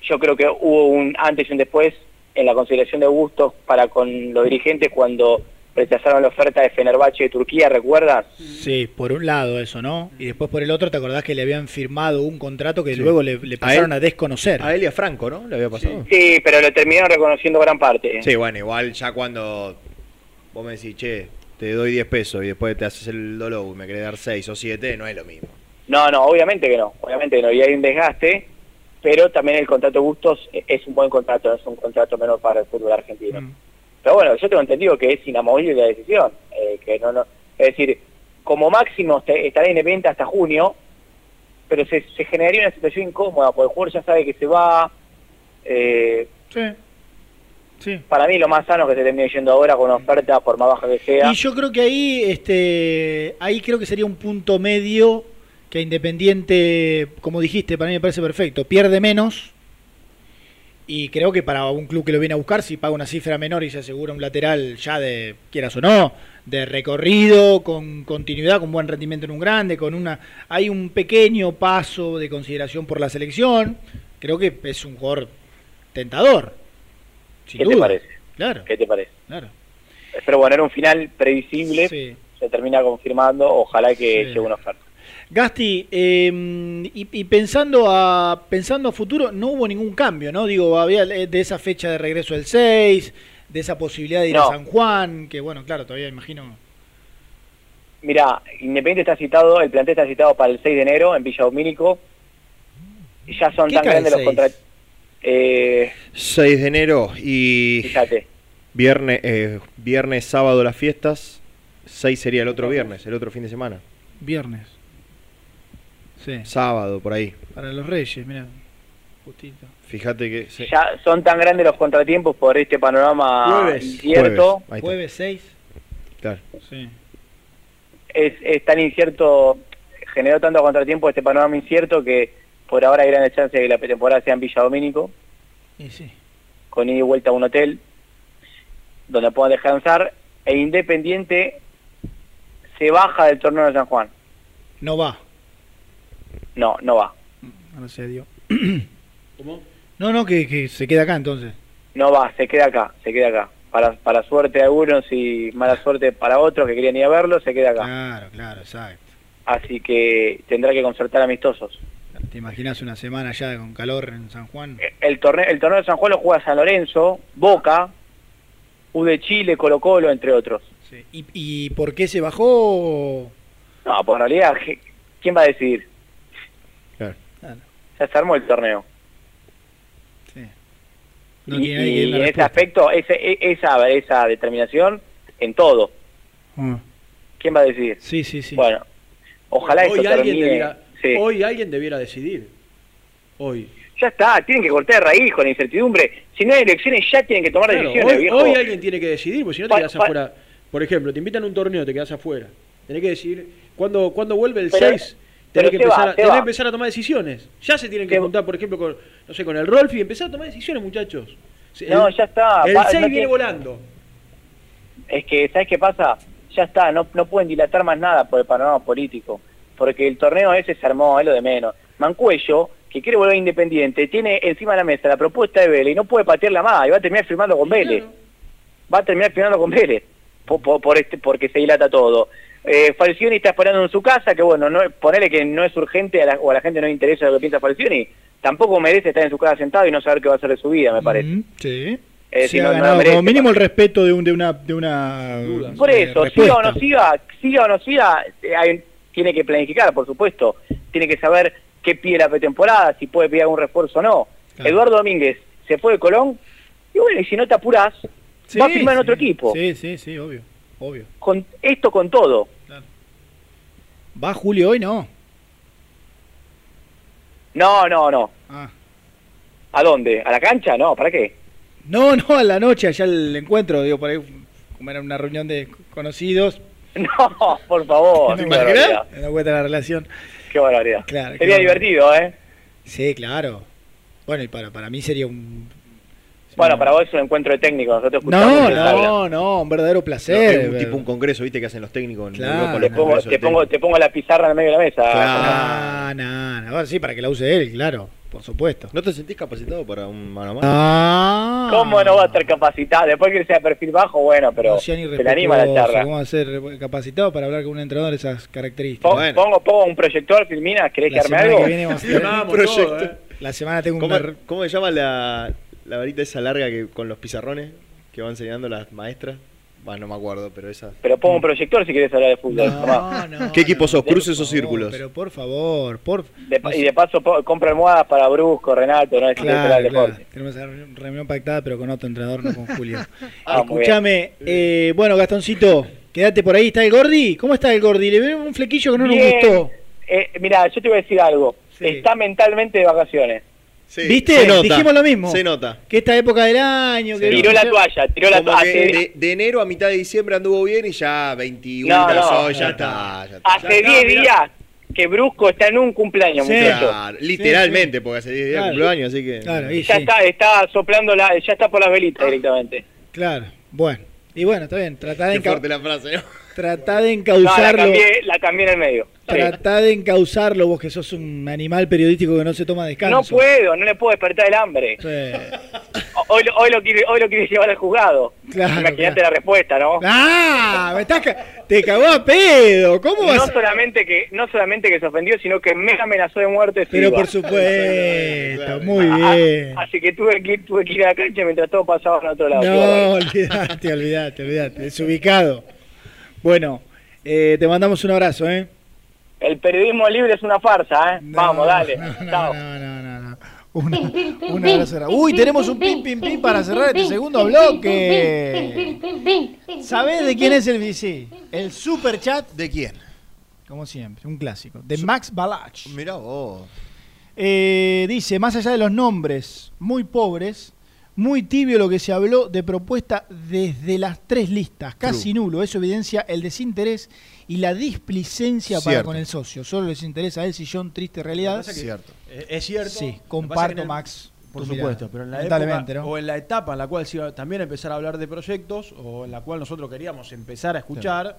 Yo creo que hubo un antes y un después en la consideración de Bustos para con los dirigentes cuando rechazaron la oferta de Fenerbahce de Turquía, ¿recuerdas? Sí, por un lado eso, ¿no? Y después por el otro, ¿te acordás que le habían firmado un contrato que luego le, le pasaron a, desconocer? A él y a Franco, ¿no? Le había pasado. Sí, pero lo terminaron reconociendo gran parte. Sí, bueno, igual ya cuando vos me decís, che, te doy 10 pesos y después te haces el dolor y me querés dar 6 o 7, no es lo mismo. No, no, obviamente que no, obviamente que no, y hay un desgaste, pero también el contrato Bustos es un buen contrato, no es un contrato menor para el fútbol argentino. Pero bueno, yo tengo entendido que es inamovible la decisión, eh, que no, no, es decir, como máximo te- estará independiente hasta junio, pero se, se generaría una situación incómoda, porque el jugador ya sabe que se va, eh, Sí. Sí. para mí lo más sano es que se termine yendo ahora con una oferta, por más baja que sea. Y yo creo que ahí, este, ahí creo que sería un punto medio que Independiente, como dijiste, para mí me parece perfecto, pierde menos. Y creo que para un club que lo viene a buscar, si paga una cifra menor y se asegura un lateral ya de, quieras o no, de recorrido, con continuidad, con buen rendimiento en un grande, con una... Hay un pequeño paso de consideración por la selección. Creo que es un jugador tentador. Sin ¿Qué te parece? Claro. ¿Qué te parece? Claro. Pero bueno, era un final previsible, se termina confirmando, ojalá que Sí. llegue una oferta. Gasti, eh, y, y pensando a pensando a futuro, no hubo ningún cambio, ¿no? Digo, había eh, de esa fecha de regreso del 6, de esa posibilidad de ir a. San Juan, que bueno, claro, todavía imagino. Mira, Independiente está citado, el plantel está citado para el 6 de enero en Villa Domínico. Ya son ¿Qué tan grandes el los contratos. Eh, 6 de enero y fíjate, viernes, eh, viernes, sábado las fiestas, 6 sería el otro viernes, el otro fin de semana. Viernes. Sí. Sábado, por ahí. Para los Reyes, mira. Justito. Fíjate que... sí. ya son tan grandes los contratiempos por este panorama Jueves. incierto. Está. Jueves 6. Claro. Sí. Es, es tan incierto, generó tanto contratiempo este panorama incierto que por ahora hay grandes chances de que la pretemporada sea en Villa Domínico. Y sí. con ida y vuelta a un hotel donde puedan descansar e Independiente se baja del torneo de San Juan. No va. No, no va. No se dio. ¿Cómo? No, no, que, que se queda acá entonces. No va, se queda acá, se queda acá. Para, para suerte de algunos y mala suerte para otros que querían ir a verlo, se queda acá. Claro, claro, exacto. Así que tendrá que concertar amistosos. ¿Te imaginas una semana ya con calor en San Juan? El torneo, el torneo de San Juan lo juega San Lorenzo, Boca, U de Chile, Colo Colo, entre otros. ¿Y, y por qué se bajó? No, pues en realidad, ¿qué- ¿quién va a decidir? Claro. Ya se armó el torneo. No y y en ese aspecto, ese, e- esa, esa determinación en todo. Ah. ¿Quién va a decidir? Sí, sí, sí. Bueno, ojalá hoy esto alguien termine. debiera, sí. hoy alguien debiera decidir. Hoy. Ya está, tienen que cortar de raíz con la incertidumbre. Si no hay elecciones, ya tienen que tomar Claro, decisiones, hoy, viejo. hoy alguien tiene que decidir, porque si no te Pa- quedas pa- afuera. Por ejemplo, te invitan a un torneo, te quedas afuera. Tenés que decidir, cuando, cuando vuelve el Pero- 6, pero tenés que, empezar, va, a, tenés que empezar a tomar decisiones. Ya se tienen que juntar, por ejemplo, con, no sé, con el Rolfi y empezar a tomar decisiones, muchachos. Se- No, el- ya está. El Va- 6 no viene volando. Es que, ¿sabes qué pasa? Ya está, no, no pueden dilatar más nada por el panorama político. Porque el torneo ese se armó, es lo de menos. Mancuello, que quiere volver a Independiente, tiene encima de la mesa la propuesta de Vélez y no puede patearla más y va a terminar firmando con Vélez. Va a terminar firmando con Vélez. Por, por- por este, porque se dilata todo. Eh, Falcioni está esperando en su casa, que bueno, no, ponele que no es urgente a la- o a la gente no le interesa lo que piensa Falcioni. Tampoco merece estar en su casa sentado y no saber qué va a hacer de su vida, me parece. Mm, sí. Se no- merece como mínimo el respeto de, un, de una... De una Por eh, eso, respuesta. siga o no siga, siga o no siga, eh, hay- tiene que planificar, por supuesto. Tiene que saber qué pide la pretemporada, si puede pedir algún refuerzo o no. Eduardo Domínguez se fue de Colón, y bueno, y si no te apurás, Sí, va a firmar en sí. otro equipo. Sí, sí, sí, obvio. Obvio. Con esto con todo. ¿Va Julio hoy? No. No, no, no. Ah. ¿A dónde? ¿A la cancha? No, ¿para qué? No, no, a la noche, allá el encuentro, digo, por ahí, como era una reunión de conocidos. No, por favor. ¿Te qué imaginas? da vuelta la relación. Qué barbaridad. Claro, qué Sería barbaridad. divertido, ¿eh? Sí, claro. Bueno, y para, para mí sería un Bueno, para vos es un encuentro de técnicos, nosotros escuchamos No, no, no, un verdadero No, placer. un tipo un congreso, ¿viste? Que hacen los técnicos en Claro. Europa. Te pongo, te, pongo, te pongo la pizarra en el medio de la mesa. Ah, no, no, sí, para que la use él, claro, por supuesto. ¿No te sentís capacitado para un mano a mano? Ah. ¿Cómo no va a estar capacitado? Después que sea perfil bajo, bueno, pero No se le anima la charla. ¿Cómo va a ser capacitado para hablar con un entrenador de esas características? Pon- pongo, pongo un proyector, Filmina, ¿querés La que arme algo? que viene vamos a tener un proyecto. La semana tengo un ¿Cómo, bar- cómo se llama la, la varita esa larga que con los pizarrones que van enseñando las maestras? Bueno, no me acuerdo, pero esa. Pero pongo un proyector si querés hablar de fútbol. tomá. ¿Qué equipo sos? ¿Cruces o círculos? Pero por favor, por De y de paso po- compro almohadas para Brusco, Renato, no es Claro, el claro. deporte. Tenemos esa reunión pactada, pero con otro entrenador, no con Julio. Ah, muy Escúchame, eh, bueno, Gastoncito, quédate por ahí. ¿Está el Gordi? ¿Cómo está el Gordi? Le veo un flequillo que no Bien. nos gustó. Eh, mira, yo te voy a decir algo. Está mentalmente de vacaciones. ¿Viste? se nota, Dijimos lo mismo. Se nota. Que esta época del año. Que Tiró la toalla, tiró la toalla. de, de enero a mitad de diciembre anduvo bien y ya 21 No, no. ya está. ya está. hace 10 días que Brusco está en un cumpleaños, Sí. muchachos. Claro, literalmente, porque hace 10 días Claro. cumpleaños, así que. Claro, y Ya sí. está, está soplando la, ya está por las velitas directamente. Claro, bueno. Y bueno, está bien. Tratá de, Qué fuerte la frase, ¿no? Tratá de No, la encauzarlo. cambié, la cambié en el medio. Sí. Tratá de encauzarlo vos que sos un animal periodístico que no se toma descanso. No puedo, no le puedo despertar el hambre. Sí. Hoy, lo- hoy, lo quiere, hoy lo quiere llevar al juzgado. Claro, Imagínate la respuesta, ¿no? ¡Ah! Me estás ca- te cagó a pedo. ¿Cómo vas No a- solamente que no solamente que se ofendió, sino que me amenazó de muerte. Pero iba. por supuesto, muy Ah, bien. Así que tuve que ir, tuve que ir a la cancha mientras todo pasaba al otro lado. No, bárbaro. olvídate, olvídate, olvídate. Desubicado. Bueno, eh, te mandamos un abrazo, ¿eh? El periodismo libre es una farsa, ¿eh? Vamos, dale. Chao. Una- un abrazo. Uy, tenemos un pim pim pim para cerrar este segundo bloque. ¿Sabés de quién es el sí, El super chat. ¿De quién? Como siempre, un clásico. De Max Balach. Mirá vos. Eh, dice, más allá de los nombres muy pobres, muy tibio lo que se habló de propuesta desde las tres listas, casi nulo. Eso evidencia el desinterés y la displicencia para Cierto. con el socio. Solo les interesa el sillón, triste realidad. Que- eh, Es cierto. Sí, comparto, el- Max. Por supuesto, mirada. pero en la Lamentablemente, época ¿no? o en la etapa en la cual se iba también a empezar a hablar de proyectos o en la cual nosotros queríamos empezar a escuchar.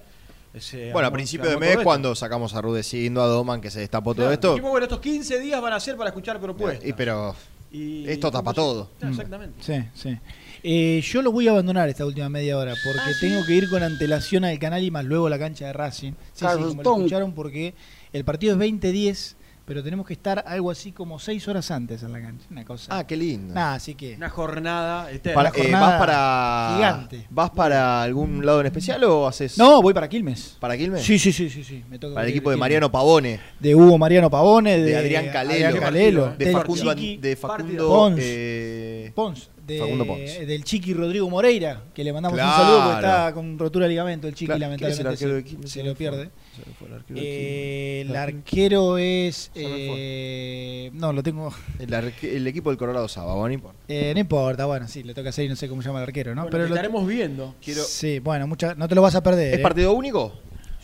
Bueno, a principio de mes, cuando sacamos a Rudecindo, a Doman, que se destapó todo esto. dijimos, bueno, estos 15 días van a ser para escuchar propuestas. Y pero Y- esto tapa todo. Ah, Exactamente. Sí, sí. Eh, yo lo voy a abandonar esta última media hora porque Ah, ¿sí? tengo que ir con antelación al canal y más luego a la cancha de Racing. Sí, sí, como lo escucharon porque el partido es 20-10, pero tenemos que estar algo así como 6 horas antes en la cancha. Una cosa. Ah, qué lindo. Nah, así que. Una jornada eterna. Para- Una eh, jornada ¿Vas para gigante. ¿Vas para algún lado en especial o haces No, voy para Quilmes. para Quilmes? Sí, sí, sí, sí, sí. Me toca Para el equipo de Quilmes. Mariano Pavone, De Hugo Mariano Pavone, de, de, Adrián Calelo, Adrián Calelo, de Facundo, Chiqui de Facundo Pons. eh, Pons, de- Facundo Pons. del Chiqui Rodrigo Moreira, que le mandamos Claro. un saludo porque está con rotura de ligamento el Chiqui, Claro, ¿quién es el lamentablemente se, lo pierde. Fue el arquero Eh, el arquero es... Eh, no, lo tengo... El, arque- el equipo del Colorado Saba, bueno, no importa. eh, no importa, bueno, sí, le toca y no sé cómo se llama el arquero, ¿no? Bueno, Pero lo- estaremos viendo. Quiero- Sí, bueno, mucha, no te lo vas a perder. ¿Es ¿eh? partido único?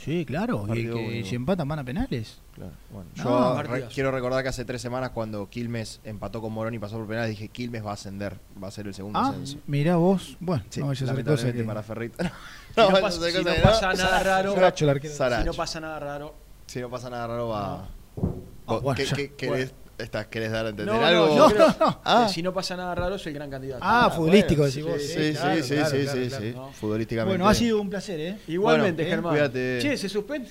Sí, claro, y que si empatan van a penales. Claro, bueno. No, Yo re- quiero recordar que hace tres semanas cuando Quilmes empató con Morón y pasó por penales, dije Quilmes va a ascender, va a ser el segundo Ah, ascenso. mirá vos. Bueno, Sí, no cosa lamentablemente que... para Ferrita. Si no, pasa, si no pasa nada raro. Saracho, el arquero. Saracho. Si no pasa nada raro. Si no pasa nada raro va... Ah, ¿Vos bueno, qué- qué- querés, estás- ¿Querés dar a entender No, algo? no. Ah. si no pasa nada raro es el gran candidato. Ah, futbolístico, bueno, decís sí, vos. Sí, Sí, sí, claro, sí, claro, sí, claro, sí, claro, sí. ¿no? Futbolísticamente. Bueno, ha sido un placer, ¿eh? Igualmente, Bueno, Germán. cuídate. Che, ¿se suspende?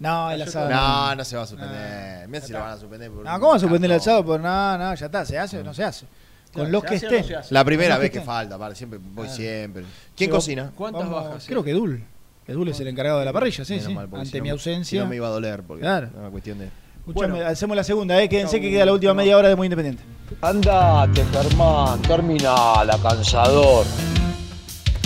No, el asado. No, no se va a suspender. Mira si lo van a suspender. por No, ¿cómo va a suspender el asado? Pues no, no, ya está, ¿se hace o no se hace? Con los ¿se que no esté. La primera vez que falta, vale, siempre voy Ah. siempre. ¿Quién cocina? ¿Cuántas Vamos- bajas? Creo que Dul. Que Dul es el encargado de la parrilla, sí, sí. mal, Ante si mi ausencia. Si no me iba a doler, porque Claro. es una cuestión de. Escuchame, Bueno. hacemos la segunda, ¿eh? Quédense que queda la última media hora de Muy Independiente. Andate, Germán, terminala, cansador.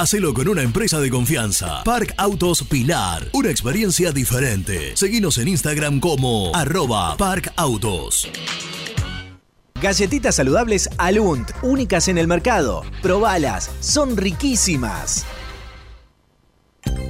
Hacelo con una empresa de confianza. Park Autos Pilar. Una experiencia diferente. Seguinos en Instagram como arroba Park Autos. Galletitas saludables Alunt, únicas en el mercado. Probalas, son riquísimas.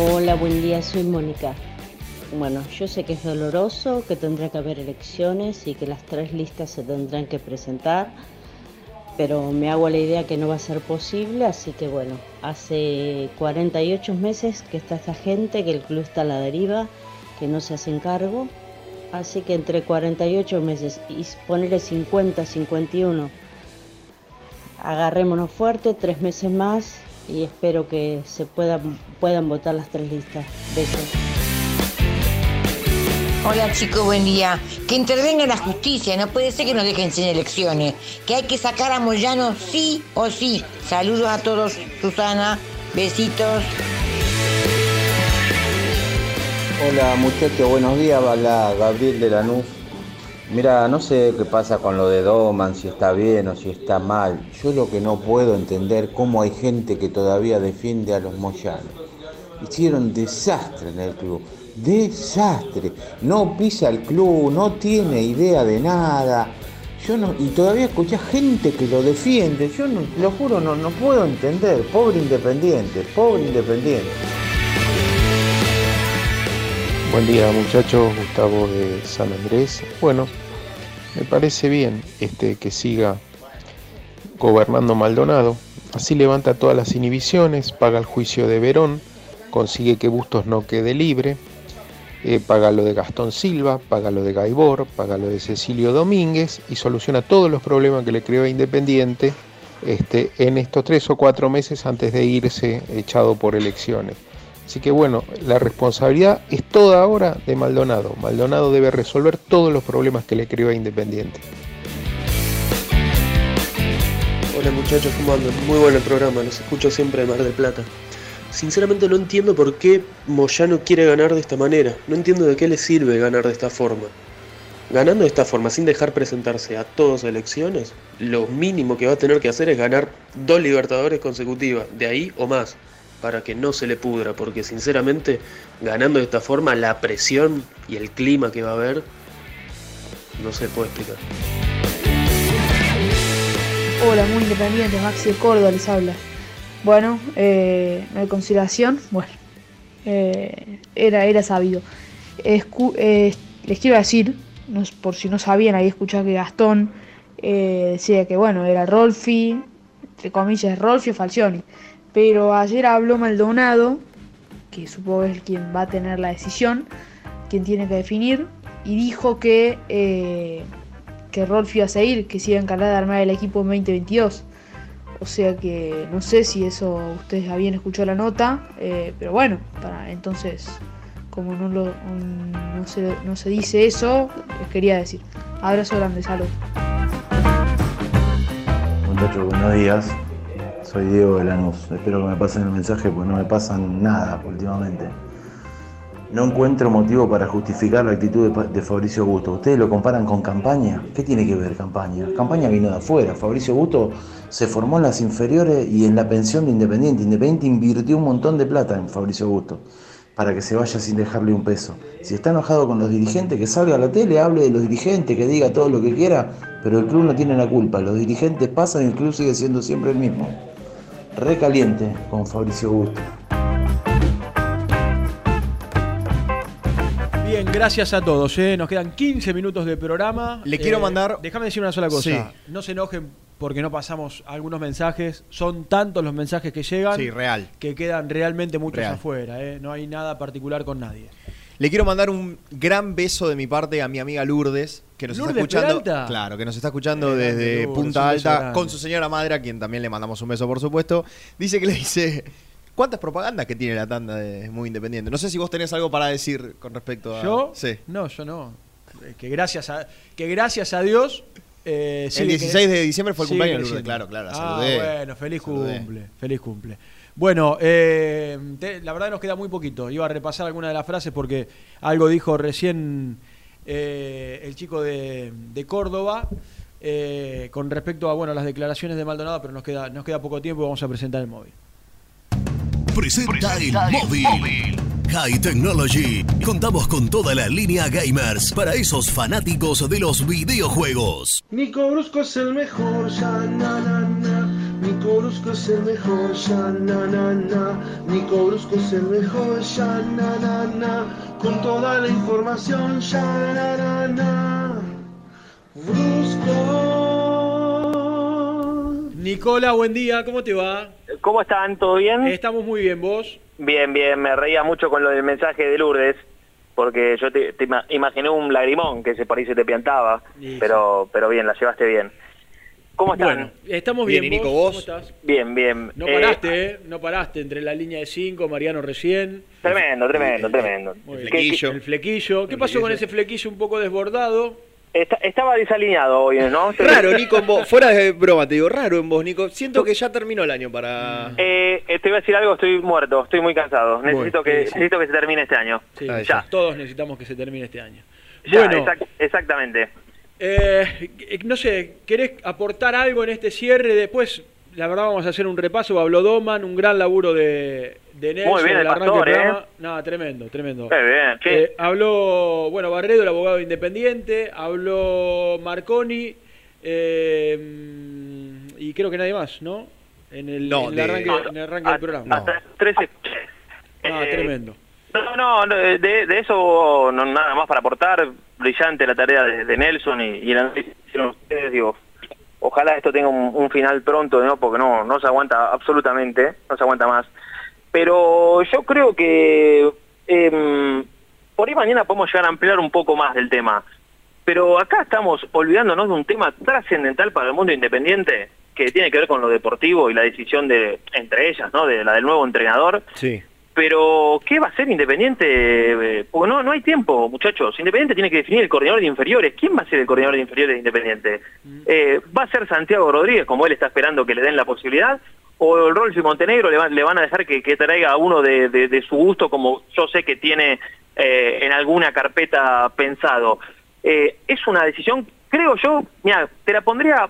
Hola, buen día, soy Mónica. Bueno, yo sé que es doloroso, que tendrá que haber elecciones y que las tres listas se tendrán que presentar, pero me hago la idea que no va a ser posible, así que bueno, hace 48 meses que está esta gente, que el club está a la deriva, que no se hacen cargo, así que entre 48 meses y ponerle 50, 51, agarrémonos fuerte, tres meses más y espero que se puedan, puedan votar las tres listas. Besos. Hola chicos, buen día. Que intervenga la justicia, no puede ser que nos dejen sin elecciones. Que hay que sacar a Moyano sí o sí. Saludos a todos, Susana. Besitos. Hola muchachos, buenos días. Habla Gabriel de Lanús. Mira, no sé qué pasa con lo de Doman, si está bien o si está mal. Yo lo que no puedo entender cómo hay gente que todavía defiende a los moyanos. Hicieron desastre en el club. Desastre. No pisa el club, no tiene idea de nada. Yo no, y todavía escuché gente que lo defiende. Yo no, lo juro, no, no puedo entender. Pobre independiente, pobre independiente. Buen día muchachos, Gustavo de San Andrés. Bueno, me parece bien este que siga gobernando Maldonado. Así levanta todas las inhibiciones, paga el juicio de Verón, consigue que Bustos no quede libre, eh, paga lo de Gastón Silva, paga lo de Gaibor, paga lo de Cecilio Domínguez y soluciona todos los problemas que le creó Independiente este, en estos tres o cuatro meses antes de irse echado por elecciones. Así que bueno, la responsabilidad es toda ahora de Maldonado. Maldonado debe resolver todos los problemas que le creó a Independiente. Hola muchachos, ¿cómo andan? Muy bueno el programa, los escucho siempre de Mar del Plata. Sinceramente no entiendo por qué Moyano quiere ganar de esta manera. No entiendo de qué le sirve ganar de esta forma. Ganando de esta forma, sin dejar presentarse a todas elecciones, lo mínimo que va a tener que hacer es ganar dos Libertadores consecutivas, de ahí o más, para que no se le pudra, porque sinceramente, ganando de esta forma, la presión y el clima que va a haber, no se puede explicar. Hola, muy independiente, Maxi de Córdoba les habla. Bueno, eh, no hay conciliación, bueno, eh, era, era sabido. Eh, les quiero decir, por si no sabían, ahí escuchaba que Gastón eh, decía que bueno, era Rolfi, entre comillas, Rolfi o Falcioni. Pero ayer habló Maldonado, que supongo es quien va a tener la decisión, quien tiene que definir, y dijo que, eh, que Rolfi iba a seguir, que se iba a encargar de armar el equipo en 2022. O sea que no sé si eso ustedes habían escuchado la nota, eh, pero bueno, para entonces, como no, lo, se, no se dice eso, les quería decir. Abrazo grande, salud. Muchachos, buenos días. Soy Diego de Lanús. Espero que me pasen el mensaje porque no me pasan nada últimamente. No encuentro motivo para justificar la actitud de, de Fabricio Gusto. ¿Ustedes lo comparan con campaña? ¿Qué tiene que ver campaña? Campaña vino de afuera. Fabricio Gusto se formó en las inferiores y en la pensión de Independiente. Independiente invirtió un montón de plata en Fabricio Gusto para que se vaya sin dejarle un peso. Si está enojado con los dirigentes, que salga a la tele, hable de los dirigentes, que diga todo lo que quiera, pero el club no tiene la culpa. Los dirigentes pasan y el club sigue siendo siempre el mismo. Recaliente con Fabricio Gusto. Bien, gracias a todos. ¿eh? Nos quedan 15 minutos de programa. Le quiero mandar- Déjame decir una sola cosa. Sí. No se enojen porque no pasamos algunos mensajes. Son tantos los mensajes que llegan. Sí, real. Que quedan realmente muchos Real. afuera. ¿eh? No hay nada particular con nadie. Le quiero mandar un gran beso de mi parte a mi amiga Lourdes, que nos está ¿Lourdes escuchando. Peralta? Claro, que nos está escuchando grande desde Lourdes, Punta Alta grande. con su señora madre, a quien también le mandamos un beso, por supuesto. Dice que le dice. ¿Cuántas propagandas que tiene la tanda de Muy Independiente? No sé si vos tenés algo para decir con respecto a. ¿Yo? Sí. No, yo no. Eh, Que gracias a, que gracias a Dios. eh, El sigue 16 cre- de diciembre fue el cumpleaños de Lourdes, claro, claro, la Ah, bueno, feliz Saludé. cumple. Feliz cumple. Bueno, eh, te- la verdad nos queda muy poquito. Iba a repasar algunas de las frases porque algo dijo recién eh, el chico de, de Córdoba eh, con respecto a bueno las declaraciones de Maldonado, pero nos queda, nos queda poco tiempo y vamos a presentar el móvil. Presenta el móvil. High Technology. Contamos con toda la línea gamers para esos fanáticos de los videojuegos. Nico Brusco es el mejor, ya na na na. Nico Brusco es el mejor, ya na na na. Nico Brusco es el mejor, ya na na na. Con toda la información, ya na na na. Brusco. Nicola, buen día, ¿cómo te va? ¿Cómo están? ¿Todo bien? Estamos muy bien, ¿vos? Bien, bien, me reía mucho con lo del mensaje de Lourdes, porque yo te, te ima- imaginé un lagrimón que se por ahí se te piantaba, Sí, pero pero bien, la llevaste bien. ¿Cómo están? Bueno, estamos bien, Bien, ¿y Nico, ¿vos? ¿Cómo estás? Bien, bien. No Eh, paraste, ¿eh? No paraste entre la línea de 5, Mariano recién. Tremendo, tremendo, tremendo. ¿Qué- qué- El flequillo. ¿Qué pasó con ese flequillo un poco desbordado? Esta- estaba desalineado hoy, ¿no? Raro, Nico, en vos. Fuera de broma, te digo, raro en vos, Nico. Siento que ya terminó el año para. Eh, eh, te voy a decir algo, estoy muerto, estoy muy cansado. Necesito, Bueno, que, sí. necesito que se termine este año. Sí, ya, Todos necesitamos que se termine este año. ya, bueno, exact- exactamente. Eh, no sé, ¿querés aportar algo en este cierre? Después la verdad vamos a hacer un repaso. Habló Doman, un gran laburo de, de Nelson. Muy bien el arranque pastor, del ¿eh? programa. Nada, tremendo, tremendo. Bien. Eh, habló, bueno, Barredo, el abogado independiente. Habló Marconi. eh, y creo que nadie más, ¿no? En el, No, en el de- arranque, en el arranque del programa. Hasta tres escuché. Ah, Eh, tremendo. No, no, de, de eso no, nada más para aportar. Brillante la tarea de, Nelson y, y el hicieron ustedes. Digo, ojalá esto tenga un, final pronto, ¿no? Porque no, no se aguanta absolutamente, no se aguanta más. Pero yo creo que em, por ahí mañana podemos llegar a ampliar un poco más del tema. Pero acá estamos olvidándonos de un tema trascendental para el mundo independiente que tiene que ver con lo deportivo y la decisión de, entre ellas, ¿no? De la del nuevo entrenador. Sí. Pero, ¿qué va a ser Independiente? Eh, Porque no, no hay tiempo, muchachos. Independiente tiene que definir el coordinador de inferiores. ¿Quién va a ser el coordinador de inferiores de Independiente? Eh, ¿Va a ser Santiago Rodríguez, como él está esperando que le den la posibilidad? ¿O el Rolfi Montenegro le, va- le van a dejar que, que traiga a uno de, de- de su gusto, como yo sé que tiene eh, en alguna carpeta pensado? Eh, es una decisión, creo yo, mira, te la pondría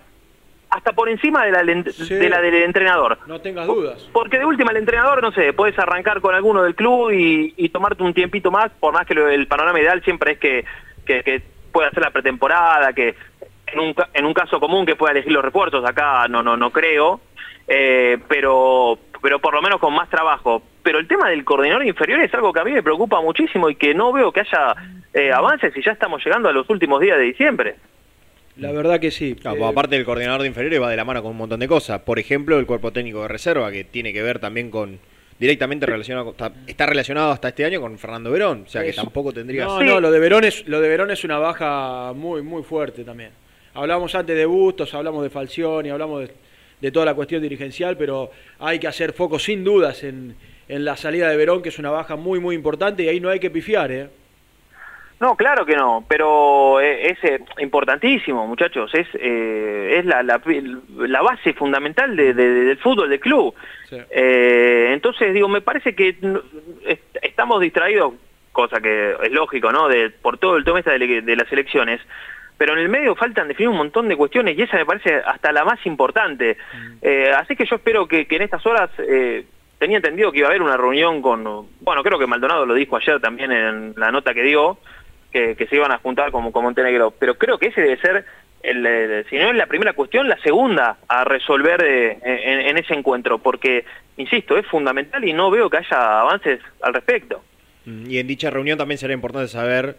hasta por encima de la, de la del entrenador. No tengas dudas. Porque de última el entrenador, no sé, puedes arrancar con alguno del club y, y tomarte un tiempito más, por más que lo- el panorama ideal siempre es que, que, que pueda hacer la pretemporada, que en un, en un caso común que pueda elegir los refuerzos, acá no, no, no creo, eh, pero, pero por lo menos con más trabajo. Pero el tema del coordinador inferior es algo que a mí me preocupa muchísimo y que no veo que haya eh, avances y ya estamos llegando a los últimos días de diciembre. La verdad que sí. Eh, pues aparte del coordinador de inferiores va de la mano con un montón de cosas. Por ejemplo, el cuerpo técnico de reserva, que tiene que ver también con directamente relacionado con- está, está relacionado hasta este año con Fernando Verón, o sea que Eso. tampoco tendría No, no, lo de Verón es, lo de Verón es una baja muy, muy fuerte también. Hablamos antes de Bustos, hablamos de Falcioni, hablamos de, de toda la cuestión dirigencial, pero hay que hacer foco sin dudas en, en la salida de Verón, que es una baja muy, muy importante y ahí no hay que pifiar, ¿eh? No, claro que no, pero eh, es eh, importantísimo, muchachos, es eh, es la, la, la base fundamental de- de- del fútbol del club. Eh, entonces, digo, me parece que estamos distraídos, cosa que es lógico, ¿no? De, por todo el tema este de, de las elecciones, pero en el medio faltan definir un montón de cuestiones y esa me parece hasta la más importante. Eh, así que yo espero que, que en estas horas... eh, Tenía entendido que iba a haber una reunión con, bueno, creo que Maldonado lo dijo ayer también en la nota que dio, que, que se iban a juntar como con Montenegro, pero creo que ese debe ser, el, el- si no es la primera cuestión, la segunda a resolver eh, en, en ese encuentro, porque, insisto, es fundamental y no veo que haya avances al respecto. Mm, Y en dicha reunión también será importante saber,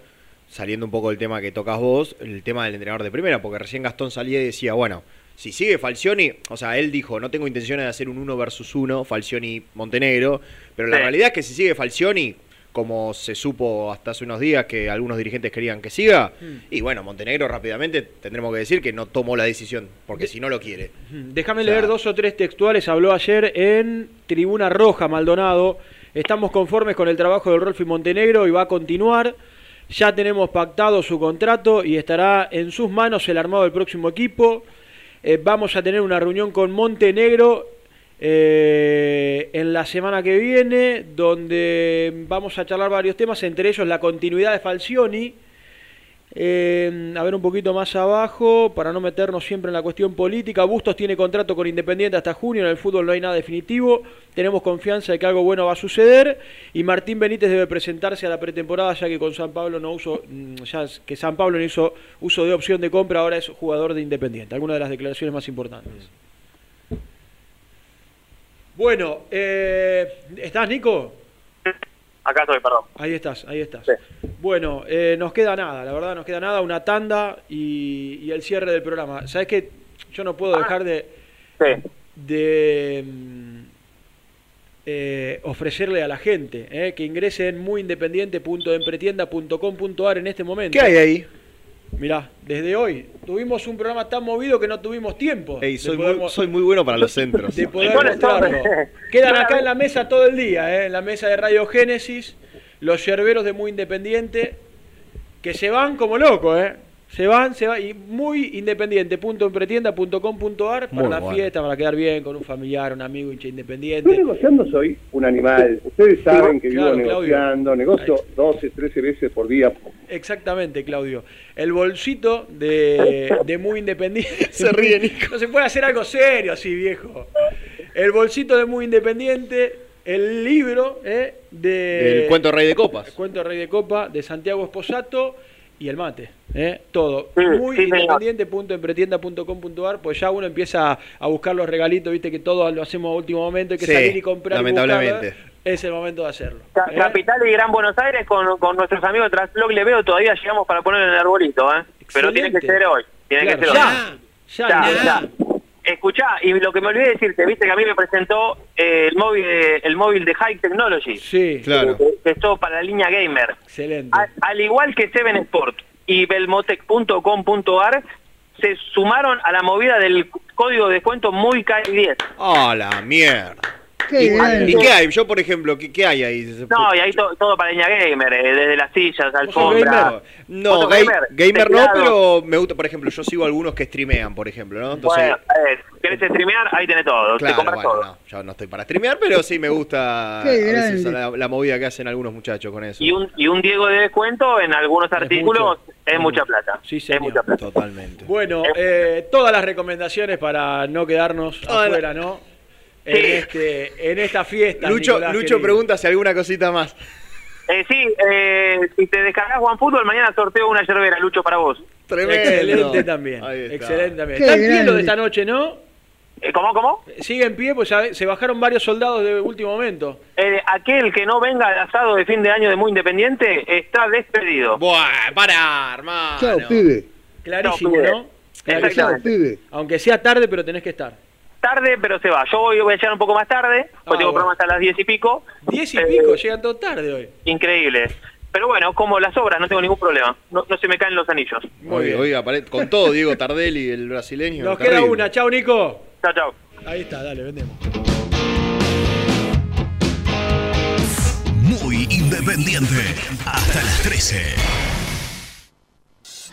saliendo un poco del tema que tocas vos, el tema del entrenador de primera, porque recién Gastón salía y decía, bueno, si sigue Falcioni, o sea, él dijo, no tengo intenciones de hacer un uno versus uno, Falcioni-Montenegro, pero la Sí. realidad es que si sigue Falcioni, como se supo hasta hace unos días que algunos dirigentes querían que siga, y bueno, Montenegro rápidamente tendremos que decir que no tomó la decisión, porque si no lo quiere. Déjame O sea- leer dos o tres textuales. Habló ayer en Tribuna Roja Maldonado. Estamos conformes con el trabajo del Rolfi Montenegro y va a continuar. Ya tenemos pactado su contrato y estará en sus manos el armado del próximo equipo. Eh, vamos a tener una reunión con Montenegro eh, en la semana que viene, donde vamos a charlar varios temas, entre ellos la continuidad de Falcioni. Eh, a ver un poquito más abajo, para no meternos siempre en la cuestión política. Bustos tiene contrato con Independiente hasta junio, en el fútbol no hay nada definitivo. Tenemos confianza de que algo bueno va a suceder. Y Martín Benítez debe presentarse a la pretemporada, ya que con San Pablo no uso, mm, ya que San Pablo no hizo uso de opción de compra, ahora es jugador de Independiente. Alguna de las declaraciones más importantes. Bueno, eh, ¿estás Nico? Acá estoy, perdón. Ahí estás, ahí estás. Bueno, eh, nos queda nada, la verdad, nos queda nada, una tanda y, y el cierre del programa. ¿Sabes qué? Yo no puedo dejar de, de mm, eh, ofrecerle a la gente eh, que ingrese en muyindependiente.empretienda.com.ar en este momento. ¿Qué hay ahí? Mirá, desde hoy tuvimos un programa tan movido que no tuvimos tiempo. Ey, muy, soy muy bueno para los centros. de poder mostrarlo. Quedan acá en la mesa todo el día, ¿eh? en la mesa de Radio Génesis, los yerberos de Muy Independiente, que se van como locos, ¿eh? Se van, se van, y muy independiente.empretienda.com.ar para Muy la bueno. fiesta, para quedar bien con un familiar, un amigo, hincha Yo independiente. negociando soy un animal. Ustedes saben que Claro, vivo Claudio. negociando, negocio 12, 13 veces por día. Exactamente, Claudio. El bolsito de, de muy independiente. Se ríe, No se puede hacer algo serio así, viejo. El bolsito de muy independiente, el libro eh, de. Del cuento Rey de Copas. El cuento Rey de Copa de Santiago Esposato y el mate. eh, todo. Sí, muy sí, señor. independiente.empretienda.com.ar, pues ya uno empieza a buscar los regalitos, viste que todos lo hacemos a último momento, hay que Sí, salir y comprar. y lamentablemente. es el momento de hacerlo. ¿eh? Capital y Gran Buenos Aires con, con nuestros amigos de Transblog le veo todavía llegamos para poner en el arbolito, ¿eh? Pero tiene que ser hoy. Tiene Claro, que ser ya, hoy. ya, ya, ya. ya. Escuchá, y lo que me olvidé decirte, viste que a mí me presentó eh, el móvil de, el móvil de High Technology. Sí, Claro. Que, que es todo para la línea gamer. Excelente. Al, al igual que Seven Sport y belmotec.com.ar se sumaron a la movida del código de descuento muy K10. ¡Ah, la mierda! ¿Y, qué hay? Yo, por ejemplo, ¿qué, qué hay ahí? No, y ahí to- todo para línea gamer, eh, desde las sillas, gamer? alfombra. No, ¿Vos sos ga- gamer? gamer, no, pero me gusta, por ejemplo, yo sigo algunos que streamean, por ejemplo, ¿no? Entonces, Bueno, eh, ¿querés streamear? Ahí tenés todo, te claro, compras bueno, todo. no, yo no estoy para streamear, pero sí me gusta a veces la, la movida que hacen algunos muchachos con eso. Y un, y un Diego de descuento en algunos artículos es mucha plata. Sí, es mucha plata. Totalmente. Bueno, eh, todas las recomendaciones para no quedarnos Ah, afuera, ¿no? En, este, en esta fiesta. Lucho, Nicolás, Lucho querido. pregunta si alguna cosita más. Eh, sí, eh, si te descargas OneFootball, mañana sorteo una yerbera, Lucho, para vos. Excelente también. Excelente también. Está en pie lo de esta noche, ¿no? Eh, ¿Cómo, cómo? Sigue en pie, pues ya se bajaron varios soldados de último momento. Eh, aquel que no venga al asado de fin de año de Muy Independiente está despedido. Buah, para, hermano. Chao, pibe. Clarísimo, pibe. ¿no? Clarísimo. Pibe. Aunque sea tarde, pero tenés que estar. Tarde, pero se va. Yo hoy voy a llegar un poco más tarde, porque Ah, tengo bueno. programa hasta las 10 y pico. Diez y Eh, pico, llegan todo tarde hoy. Increíble. Pero bueno, como las obras, no tengo ningún problema. No, no se me caen los anillos. Muy bien. Oiga, con todo, Diego Tardelli, el brasileño. Nos queda una. Chao, Nico. Chao, chao. Ahí está, dale, vendemos. Muy independiente. Hasta las 13.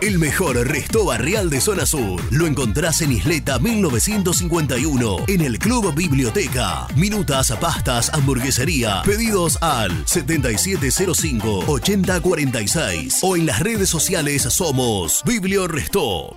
El mejor resto barrial de zona sur. Lo encontrás en Isleta 1951, en el Club Biblioteca. Minutas, pastas, hamburguesería. Pedidos al 7705-8046 o en las redes sociales somos Biblio Restó.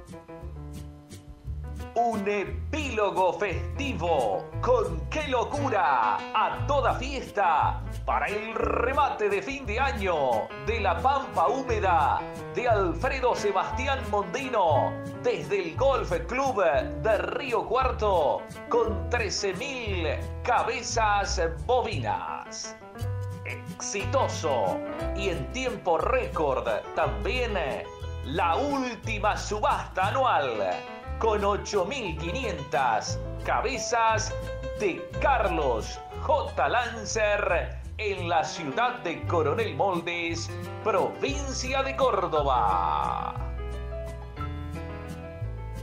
Un epílogo festivo. Con qué locura. A toda fiesta. Para el remate de fin de año de la Pampa Húmeda de Alfredo Sebastián Mondino desde el Golf Club de Río Cuarto con 13.000 cabezas bovinas. Exitoso y en tiempo récord también la última subasta anual con 8.500 cabezas de Carlos J. Lancer en la ciudad de Coronel Moldes, provincia de Córdoba.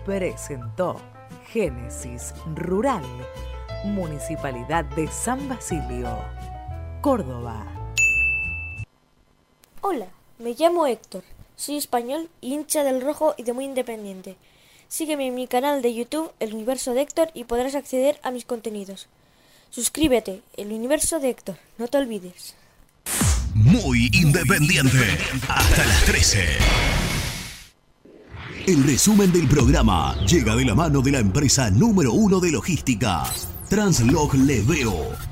Presentó Génesis Rural, Municipalidad de San Basilio, Córdoba. Hola, me llamo Héctor, soy español, hincha del rojo y de muy independiente. Sígueme en mi canal de YouTube, El Universo de Héctor, y podrás acceder a mis contenidos. Suscríbete, El Universo de Héctor, no te olvides. Muy independiente. Hasta las 13. El resumen del programa llega de la mano de la empresa número uno de logística, Translog Leveo.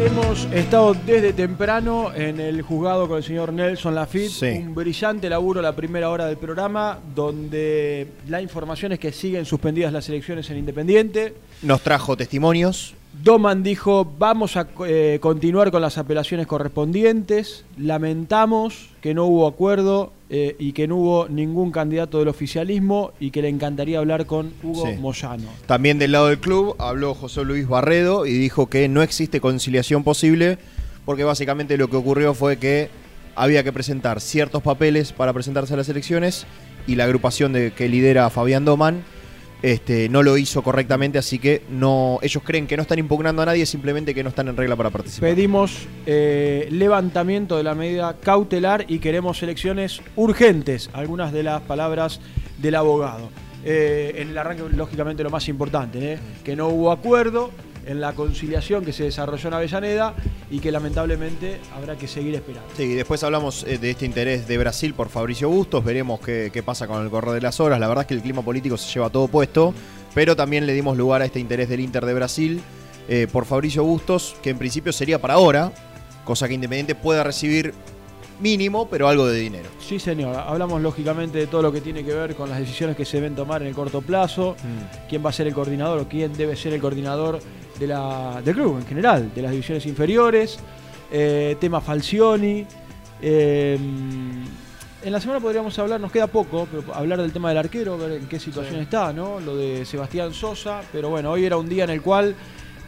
Hemos estado desde temprano en el juzgado con el señor Nelson Lafitte. Un brillante laburo la primera hora del programa, donde la información es que siguen suspendidas las elecciones en Independiente. Nos trajo testimonios. Doman dijo, vamos a eh, continuar con las apelaciones correspondientes. Lamentamos que no hubo acuerdo eh, y que no hubo ningún candidato del oficialismo y que le encantaría hablar con Hugo Sí. Moyano. También del lado del club habló José Luis Barredo y dijo que no existe conciliación posible porque básicamente lo que ocurrió fue que había que presentar ciertos papeles para presentarse a las elecciones y la agrupación de, que lidera Fabián Doman este, no lo hizo correctamente, así que no, ellos creen que no están impugnando a nadie, simplemente que no están en regla para participar. Pedimos eh, levantamiento de la medida cautelar y queremos elecciones urgentes, algunas de las palabras del abogado. Eh, en el arranque, lógicamente, lo más importante, ¿eh? que no hubo acuerdo en la conciliación que se desarrolló en Avellaneda y que lamentablemente habrá que seguir esperando. Sí, y después hablamos eh, de este interés de Brasil por Fabricio Bustos, veremos qué, qué pasa con el correr de las horas. La verdad es que el clima político se lleva todo puesto, pero también le dimos lugar a este interés del Inter de Brasil eh, por Fabricio Bustos, que en principio sería para ahora, cosa que Independiente pueda recibir mínimo, pero algo de dinero. Sí, señor. Hablamos lógicamente de todo lo que tiene que ver con las decisiones que se deben tomar en el corto plazo, quién va a ser el coordinador o quién debe ser el coordinador de la, del club en general, de las divisiones inferiores, eh, tema Falcioni. eh, en la semana podríamos hablar, nos queda poco, pero hablar del tema del arquero, ver en qué situación está, ¿no? Lo de Sebastián Sosa, pero bueno, hoy era un día en el cual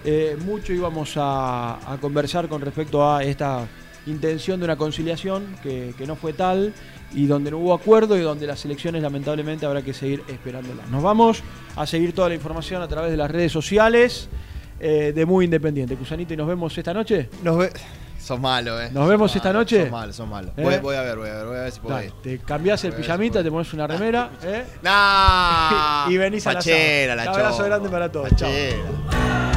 eh, mucho íbamos a, a conversar con respecto a esta intención de una conciliación que, que no fue tal y donde no hubo acuerdo y donde las elecciones lamentablemente habrá que seguir esperándolas. Nos vamos a seguir toda la información a través de las redes sociales eh, de Muy Independiente. Cusanito, ¿y nos vemos esta noche? Nos ve... Sos malo, eh. ¿Nos vemos esta noche? Sos malo, sos malo. ¿Eh? Voy, voy a ver, voy a ver, voy a ver si puedo Dale, ir. te cambiás el si pijamita, te pones una remera, ¿eh? ¡No! y venís a la Fachera, la Un abrazo grande para todos. Fachera. Chao.